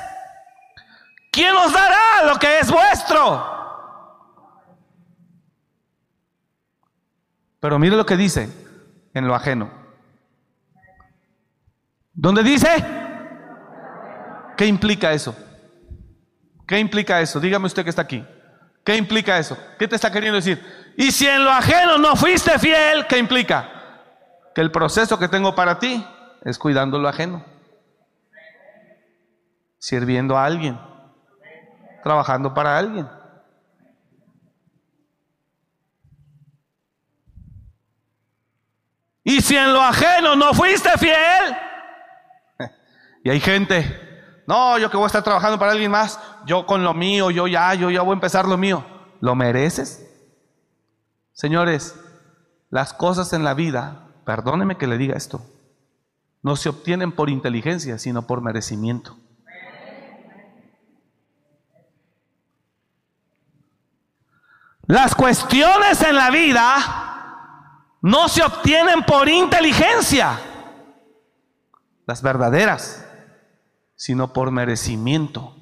¿quién os dará lo que es vuestro? Pero mire lo que dice en lo ajeno. ¿Dónde dice? ¿Qué implica eso? ¿Qué implica eso? Dígame usted que está aquí. ¿Qué implica eso? ¿Qué te está queriendo decir? Y si en lo ajeno no fuiste fiel, ¿qué implica? Que el proceso que tengo para ti es cuidando lo ajeno. Sirviendo a alguien. Trabajando para alguien. Y si en lo ajeno no fuiste fiel, y hay gente, no, yo que voy a estar trabajando para alguien más, yo con lo mío, yo ya, yo ya voy a empezar lo mío. ¿Lo mereces? Señores, las cosas en la vida, perdóneme que le diga esto, no se obtienen por inteligencia, sino por merecimiento. Las cuestiones en la vida no se obtienen por inteligencia, las verdaderas sino por merecimiento.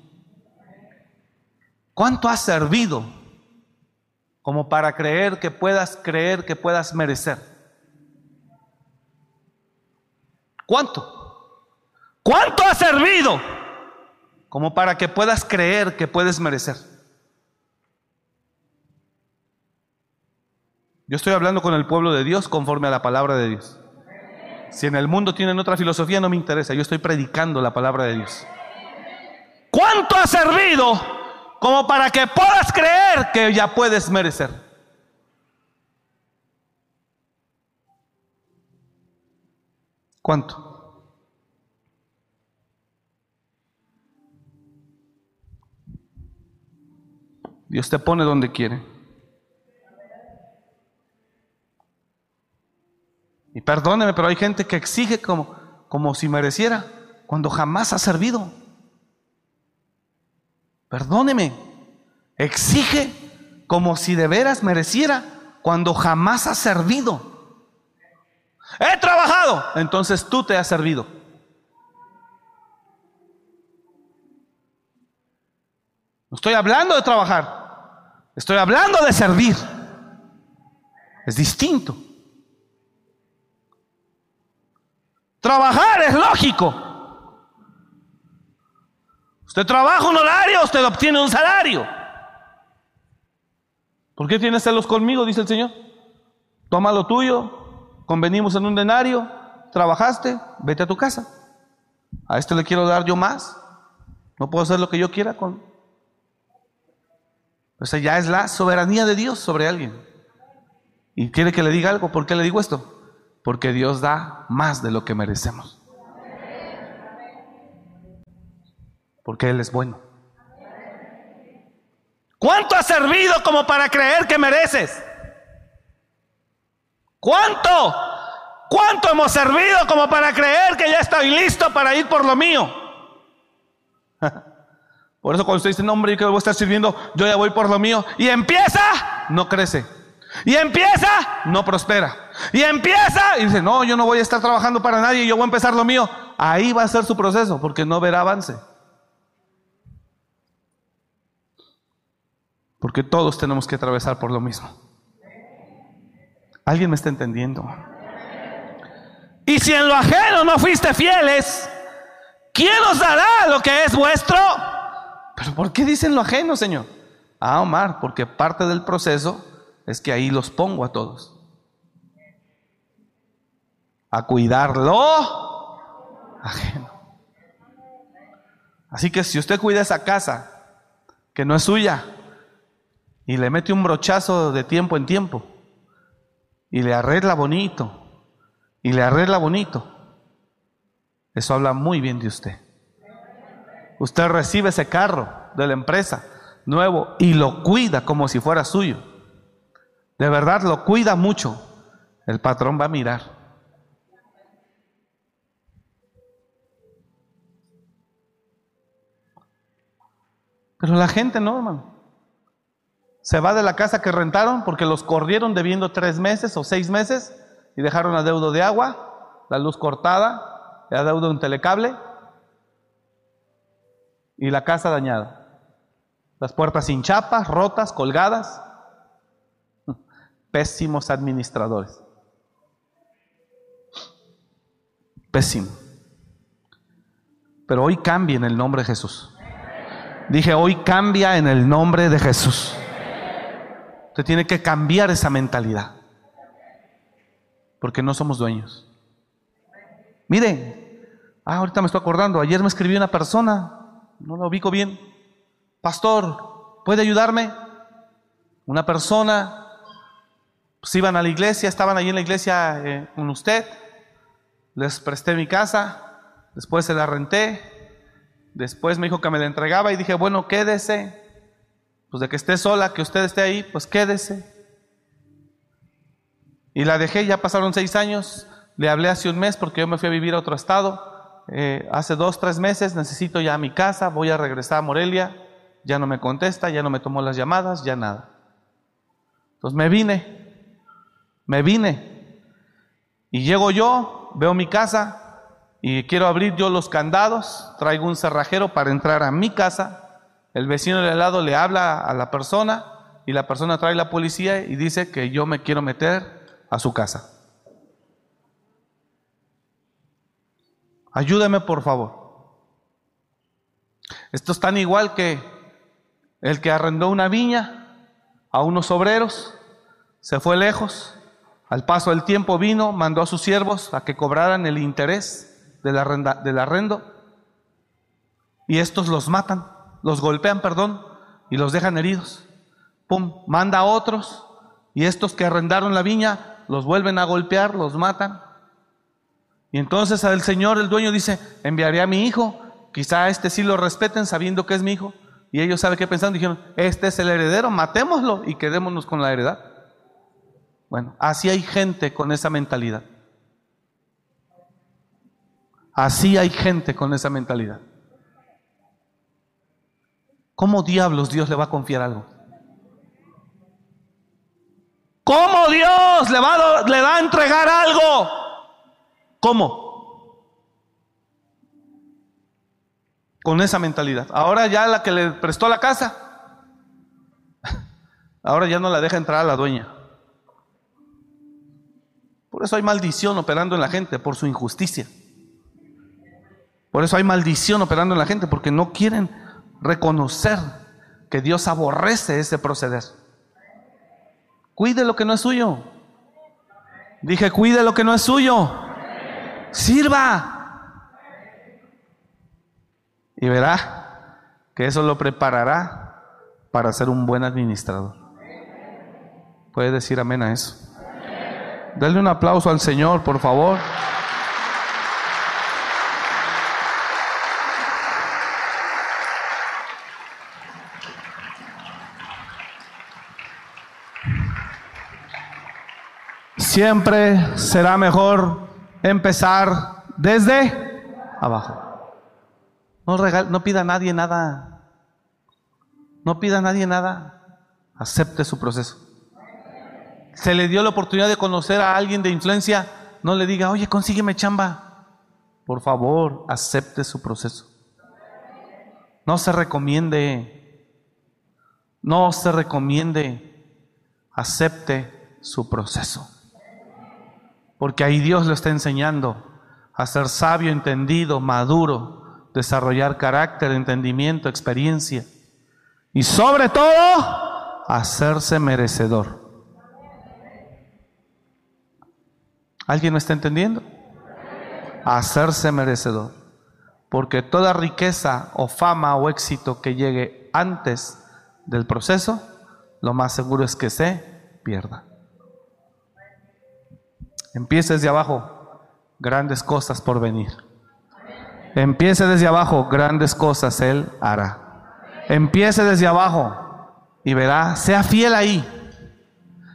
¿Cuánto has servido como para creer que puedas creer que puedas merecer? ¿Cuánto? ¿Cuánto has servido como para que puedas creer que puedes merecer? Yo estoy hablando con el pueblo de Dios conforme a la palabra de Dios. Si en el mundo tienen otra filosofía, no me interesa. Yo estoy predicando la palabra de Dios. ¿Cuánto has servido como para que puedas creer que ya puedes merecer? ¿Cuánto? Dios te pone donde quiere. Y perdóneme, pero hay gente que exige como, como si mereciera cuando jamás ha servido. Perdóneme, exige como si de veras mereciera cuando jamás ha servido. He trabajado, entonces tú te has servido. No estoy hablando de trabajar, estoy hablando de servir. Es distinto. Trabajar es lógico. Usted trabaja un horario, usted obtiene un salario. ¿Por qué tienes celos conmigo? Dice el Señor. Toma lo tuyo, convenimos en un denario, trabajaste, vete a tu casa. A este le quiero dar yo más. No puedo hacer lo que yo quiera con. O sea, ya es la soberanía de Dios sobre alguien. Y quiere que le diga algo. ¿Por qué le digo esto? Porque Dios da más de lo que merecemos. Porque Él es bueno. ¿Cuánto has servido como para creer que mereces? ¿Cuánto? ¿Cuánto hemos servido como para creer que ya estoy listo para ir por lo mío? Por eso cuando usted dice, no hombre, yo que voy a estar sirviendo, yo ya voy por lo mío. Y empieza, no crece. Y empieza, no prospera. Y empieza, y dice, no, yo no voy a estar trabajando para nadie, yo voy a empezar lo mío. Ahí va a ser su proceso, porque no verá avance. Porque todos tenemos que atravesar por lo mismo. ¿Alguien me está entendiendo? Y si en lo ajeno no fuiste fieles, ¿quién os dará lo que es vuestro? Pero ¿por qué dicen lo ajeno, Señor? Ah, Omar, porque parte del proceso es que ahí los pongo a todos. A cuidarlo ajeno. Así que si usted cuida esa casa, que no es suya, y le mete un brochazo de tiempo en tiempo, y le arregla bonito, y le arregla bonito, eso habla muy bien de usted. Usted recibe ese carro de la empresa nuevo y lo cuida como si fuera suyo de verdad lo cuida mucho, el patrón va a mirar. Pero la gente no, hermano. Se va de la casa que rentaron porque los corrieron debiendo tres meses o seis meses y dejaron adeudo de agua, la luz cortada, adeudo de un telecable y la casa dañada. Las puertas sin chapas, rotas, colgadas pésimos administradores. Pésimo. Pero hoy cambia en el nombre de Jesús. Dije, hoy cambia en el nombre de Jesús. Usted tiene que cambiar esa mentalidad. Porque no somos dueños. Miren, ah, ahorita me estoy acordando, ayer me escribió una persona, no lo ubico bien. Pastor, ¿puede ayudarme? Una persona pues iban a la iglesia, estaban allí en la iglesia eh, con usted, les presté mi casa, después se la renté, después me dijo que me la entregaba y dije, bueno, quédese, pues de que esté sola, que usted esté ahí, pues quédese. Y la dejé, ya pasaron seis años, le hablé hace un mes porque yo me fui a vivir a otro estado, eh, hace dos, tres meses necesito ya mi casa, voy a regresar a Morelia, ya no me contesta, ya no me tomó las llamadas, ya nada. Entonces me vine, me vine. Y llego yo, veo mi casa y quiero abrir yo los candados, traigo un cerrajero para entrar a mi casa el vecino de al lado le habla a la persona y la persona trae la policía y dice que yo me quiero meter a su casa. Ayúdame por favor. Esto es tan igual que el que arrendó una viña a unos obreros, se fue lejos, al paso del tiempo vino, mandó a sus siervos a que cobraran el interés del, del arrendo y estos los matan, los golpean, perdón, y los dejan heridos. Pum, manda a otros y estos que arrendaron la viña los vuelven a golpear, los matan. Y entonces el Señor, el dueño, dice, enviaré a mi hijo, quizá a este sí lo respeten sabiendo que es mi hijo. Y ellos saben qué pensaron, dijeron, este es el heredero, matémoslo y quedémonos con la heredad. Bueno, así hay gente con esa mentalidad. Así hay gente con esa mentalidad. ¿Cómo diablos Dios le va a confiar algo? ¿Cómo Dios le va, a, le va a entregar algo? ¿Cómo? Con esa mentalidad. Ahora ya la que le prestó la casa, ahora ya no la deja entrar a la dueña. Por eso hay maldición operando en la gente, por su injusticia. Por eso hay maldición operando en la gente, porque no quieren reconocer que Dios aborrece ese proceder. Cuide lo que no es suyo. Dije, cuide lo que no es suyo. Sirva. Y verá que eso lo preparará para ser un buen administrador. ¿Puede decir amén a eso? Dale un aplauso al Señor, por favor. Siempre será mejor empezar desde abajo. No, pida a nadie nada. No pida a nadie nada. Acepte su proceso. Se le dio la oportunidad de conocer a alguien de influencia. No le diga, oye, consígueme chamba. Por favor, acepte su proceso. No se recomiende. No se recomiende. Acepte su proceso. Porque ahí Dios lo está enseñando a ser sabio, entendido, maduro, desarrollar carácter, entendimiento, experiencia. Y sobre todo, hacerse merecedor. ¿Alguien me está entendiendo? Hacerse merecedor. Porque toda riqueza o fama o éxito que llegue antes del proceso, lo más seguro es que se pierda. Empiece desde abajo, grandes cosas por venir. Empiece desde abajo, grandes cosas Él hará. Empiece desde abajo y verá, sea fiel ahí.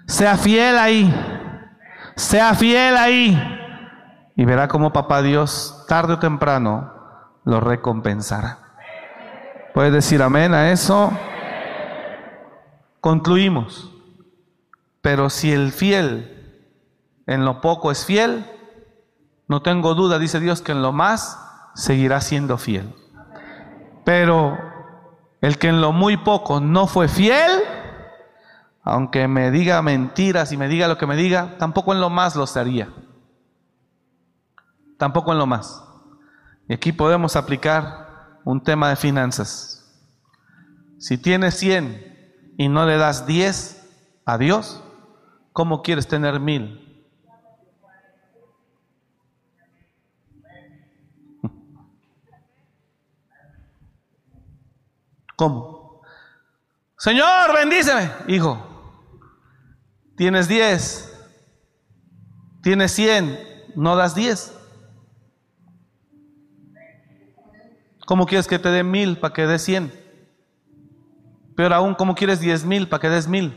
Sea fiel ahí. Sea fiel ahí. Y verá cómo papá Dios, tarde o temprano, lo recompensará. ¿Puede decir amén a eso? Concluimos. Pero si el fiel en lo poco es fiel, no tengo duda, dice Dios, que en lo más seguirá siendo fiel. Pero el que en lo muy poco no fue fiel, aunque me diga mentiras y me diga lo que me diga, tampoco en lo más lo sería. Tampoco en lo más. Y aquí podemos aplicar un tema de finanzas. Si tienes 100 y no le das 10 a Dios, ¿cómo quieres tener mil? ¿Cómo? Señor, bendíceme. Hijo, tienes 10, tienes 100, no das 10. ¿Cómo quieres que te dé mil para que des 100? Pero aún, ¿cómo quieres 10 mil para que des mil?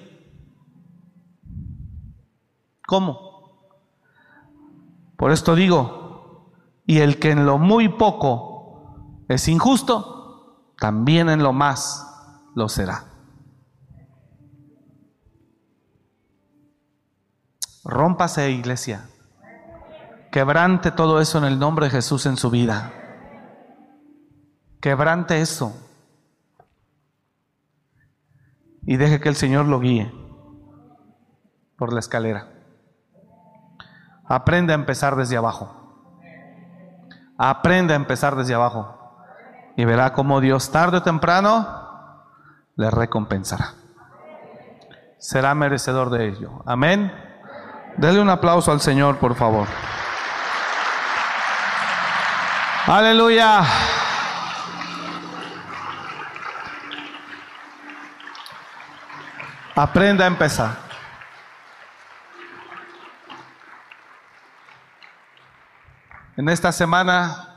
¿Cómo? Por esto digo, y el que en lo muy poco es injusto, también en lo más lo será. Rómpase, iglesia. Quebrante todo eso en el nombre de Jesús en su vida. Quebrante eso. y deje que el Señor lo guíe por la escalera. Aprende a empezar desde abajo. Aprende a empezar desde abajo. Y verá cómo Dios tarde o temprano le recompensará. Será merecedor de ello. Amén. Dele un aplauso al Señor, por favor. Aleluya. Aprenda a empezar. En esta semana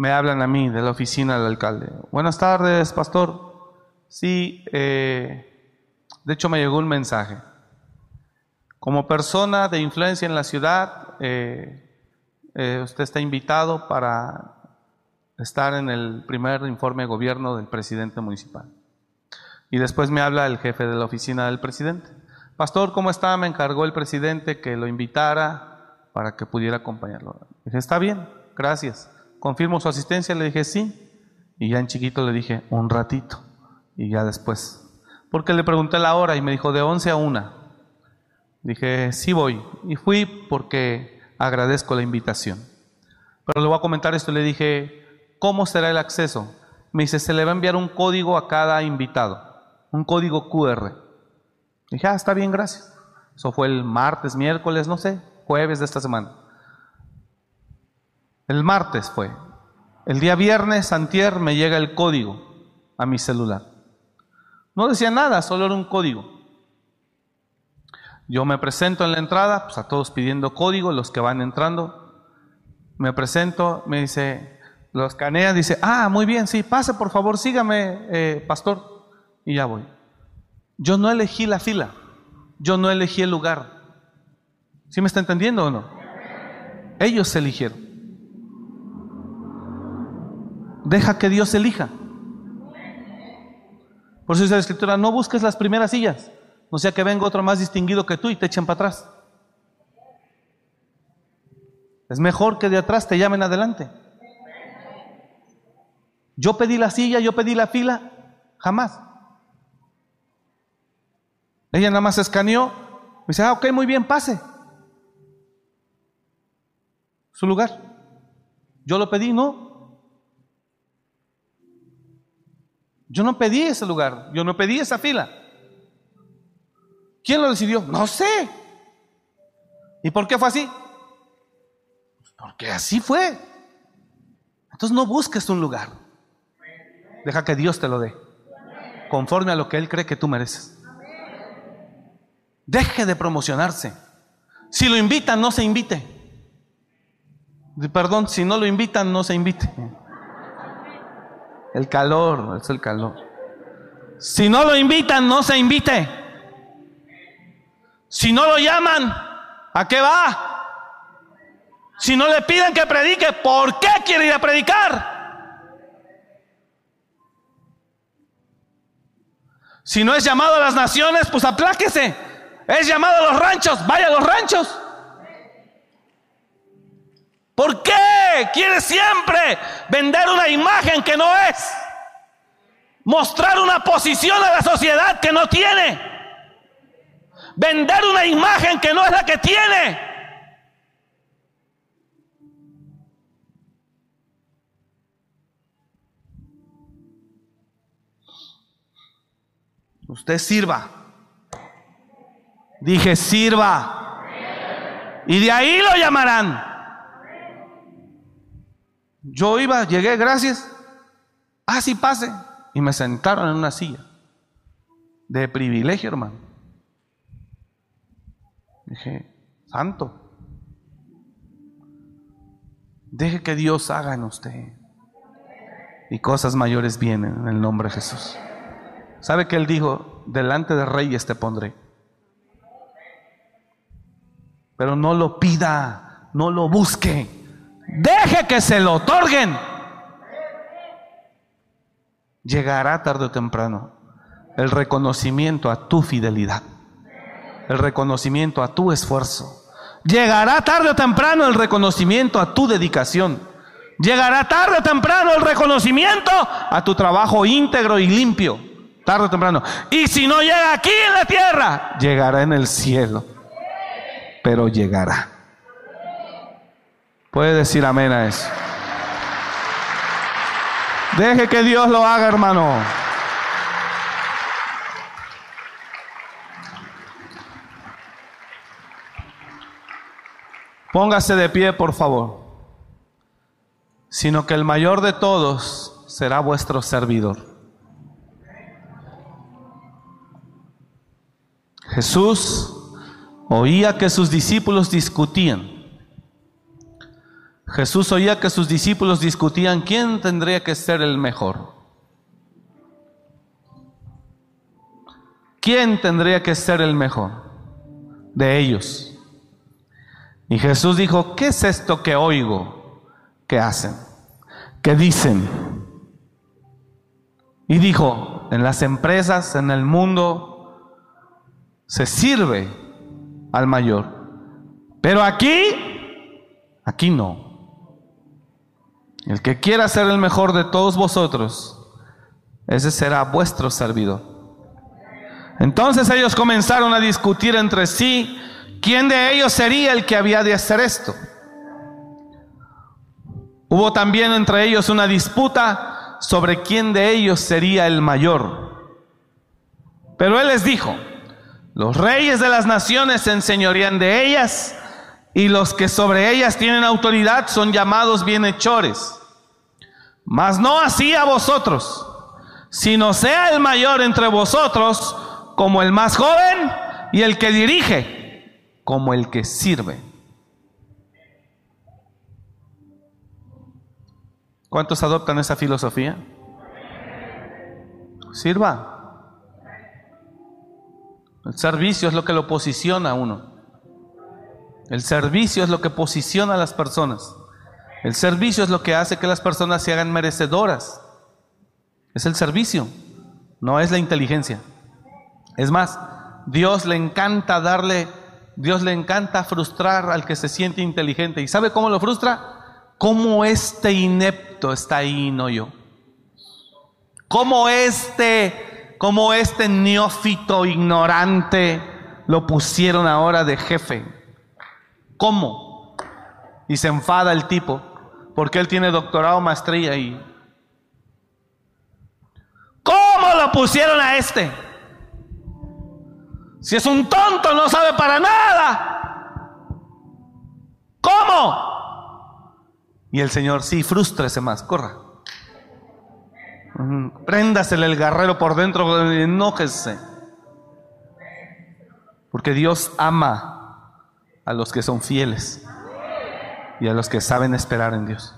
me hablan a mí de la oficina del alcalde. Buenas tardes, pastor. Sí, eh, de hecho me llegó un mensaje. Como persona de influencia en la ciudad, eh, eh, usted está invitado para estar en el primer informe de gobierno del presidente municipal. Y después me habla el jefe de la oficina del presidente. Pastor, ¿cómo está? Me encargó el presidente que lo invitara para que pudiera acompañarlo. Dije, está bien, gracias. Confirmo su asistencia, le dije sí. Y ya en chiquito le dije, un ratito. Y ya después. Porque le pregunté la hora y me dijo, de 11 a 1. Dije, sí voy. Y fui porque agradezco la invitación. Pero le voy a comentar esto. Le dije, ¿cómo será el acceso? Me dice, se le va a enviar un código a cada invitado un código QR. Dije, ah, está bien, gracias. Eso fue el martes, miércoles, no sé, jueves de esta semana. El martes fue. El día viernes, antier, me llega el código a mi celular. No decía nada, solo era un código. Yo me presento en la entrada, pues a todos pidiendo código, los que van entrando. Me presento, me dice, lo escanea, dice, ah, muy bien, sí, pase por favor, sígame, eh, pastor y ya voy. Yo no elegí la fila, yo no elegí el lugar. ¿Sí me está entendiendo o no? Ellos eligieron. Deja que Dios elija. Por eso dice la escritura, no busques las primeras sillas, no sea que venga otro más distinguido que tú y te echen para atrás. Es mejor que de atrás te llamen adelante. Yo pedí la silla, yo pedí la fila, jamás. Ella nada más escaneó. Me dice, ah, ok, muy bien, pase. Su lugar. Yo lo pedí, no. Yo no pedí ese lugar. Yo no pedí esa fila. ¿Quién lo decidió? No sé. ¿Y por qué fue así? Porque así fue. Entonces no busques un lugar. Deja que Dios te lo dé. Conforme a lo que Él cree que tú mereces. Deje de promocionarse. Si lo invitan, no se invite. Perdón, si no lo invitan, no se invite. El calor, es el calor. Si no lo invitan, no se invite. Si no lo llaman, ¿a qué va? Si no le piden que predique, ¿por qué quiere ir a predicar? Si no es llamado a las naciones, pues apláquese. Es llamado a los ranchos, vaya a los ranchos. ¿Por qué quiere siempre vender una imagen que no es? Mostrar una posición a la sociedad que no tiene. Vender una imagen que no es la que tiene. Usted sirva Dije, sirva. Y de ahí lo llamarán. Yo iba, llegué, gracias. Así ah, pase. Y me sentaron en una silla. De privilegio, hermano. Dije, santo. Deje que Dios haga en usted. Y cosas mayores vienen en el nombre de Jesús. ¿Sabe que Él dijo? Delante de reyes te pondré pero no lo pida, no lo busque. Deje que se lo otorguen. Llegará tarde o temprano el reconocimiento a tu fidelidad, el reconocimiento a tu esfuerzo. Llegará tarde o temprano el reconocimiento a tu dedicación. Llegará tarde o temprano el reconocimiento a tu trabajo íntegro y limpio. tarde o temprano. Y si no llega aquí en la tierra, llegará en el cielo. Pero llegará. Puede decir amén a eso. Deje que Dios lo haga, hermano. Póngase de pie, por favor. Sino que el mayor de todos será vuestro servidor. Jesús oía que sus discípulos discutían. Jesús oía que sus discípulos discutían quién tendría que ser el mejor. ¿Quién tendría que ser el mejor de ellos? Y Jesús dijo, ¿qué es esto que oigo que hacen? Que dicen. Y dijo, en las empresas, en el mundo, se sirve al mayor. Pero aquí, aquí no. El que quiera ser el mejor de todos vosotros, ese será vuestro servidor. Entonces ellos comenzaron a discutir entre sí ¿Quién de ellos sería el que había de hacer esto? Hubo también entre ellos una disputa sobre quién de ellos sería el mayor. Pero él les dijo, los reyes de las naciones se enseñorean de ellas y los que sobre ellas tienen autoridad son llamados bienhechores. Mas no así a vosotros, sino sea el mayor entre vosotros como el más joven y el que dirige como el que sirve. ¿Cuántos adoptan esa filosofía? Sirva. El servicio es lo que lo posiciona a uno. El servicio es lo que posiciona a las personas. El servicio es lo que hace que las personas se hagan merecedoras. Es el servicio, no es la inteligencia. Es más, Dios le encanta darle Dios le encanta frustrar al que se siente inteligente. ¿Y sabe cómo lo frustra? Como este inepto está ahí, no yo. Como este, como este neófito ignorante lo pusieron ahora de jefe. ¿Cómo? Y se enfada el tipo, porque él tiene doctorado, maestría y... ¿Cómo lo pusieron a este? Si es un tonto, no sabe para nada. ¿Cómo? Y el Señor, sí, frústrese más, corra. Préndasele el garrero por dentro, enójese. Porque Dios ama a los que son fieles y a los que saben esperar en Dios.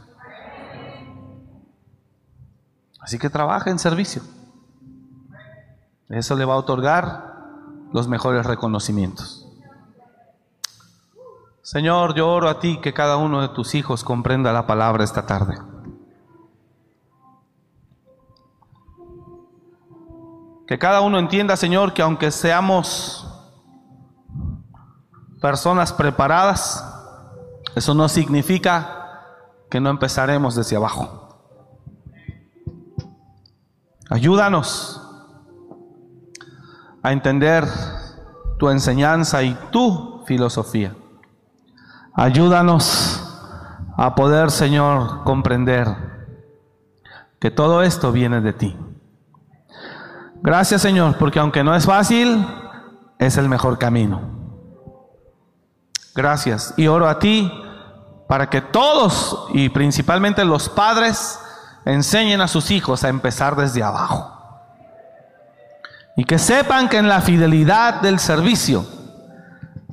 Así que trabaja en servicio. Eso le va a otorgar los mejores reconocimientos. Señor, yo oro a ti que cada uno de tus hijos comprenda la palabra esta tarde. Que cada uno entienda, Señor, que aunque seamos personas preparadas, eso no significa que no empezaremos desde abajo. Ayúdanos a entender tu enseñanza y tu filosofía. Ayúdanos a poder, Señor, comprender que todo esto viene de ti. Gracias, Señor, porque aunque no es fácil, es el mejor camino. Gracias. Y oro a ti para que todos, y principalmente los padres, enseñen a sus hijos a empezar desde abajo. Y que sepan que en la fidelidad del servicio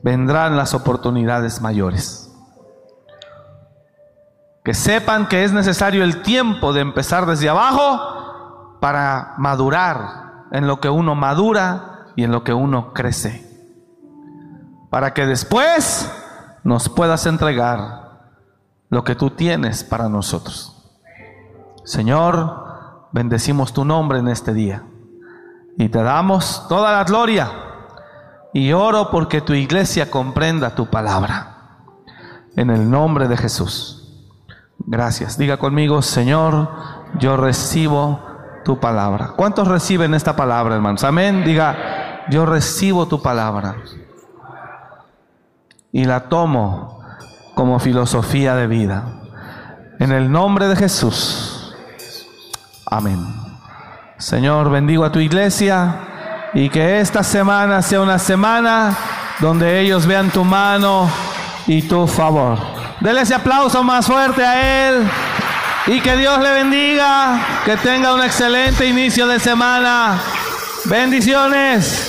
vendrán las oportunidades mayores. Que sepan que es necesario el tiempo de empezar desde abajo para madurar en lo que uno madura y en lo que uno crece. Para que después nos puedas entregar lo que tú tienes para nosotros. Señor, bendecimos tu nombre en este día. Y te damos toda la gloria. Y oro porque tu iglesia comprenda tu palabra. En el nombre de Jesús. Gracias. Diga conmigo, Señor, yo recibo tu palabra. ¿Cuántos reciben esta palabra, hermanos? Amén. Diga, yo recibo tu palabra y la tomo como filosofía de vida. En el nombre de Jesús. Amén. Señor, bendigo a tu iglesia y que esta semana sea una semana donde ellos vean tu mano y tu favor. Dele ese aplauso más fuerte a Él y que Dios le bendiga, que tenga un excelente inicio de semana. Bendiciones.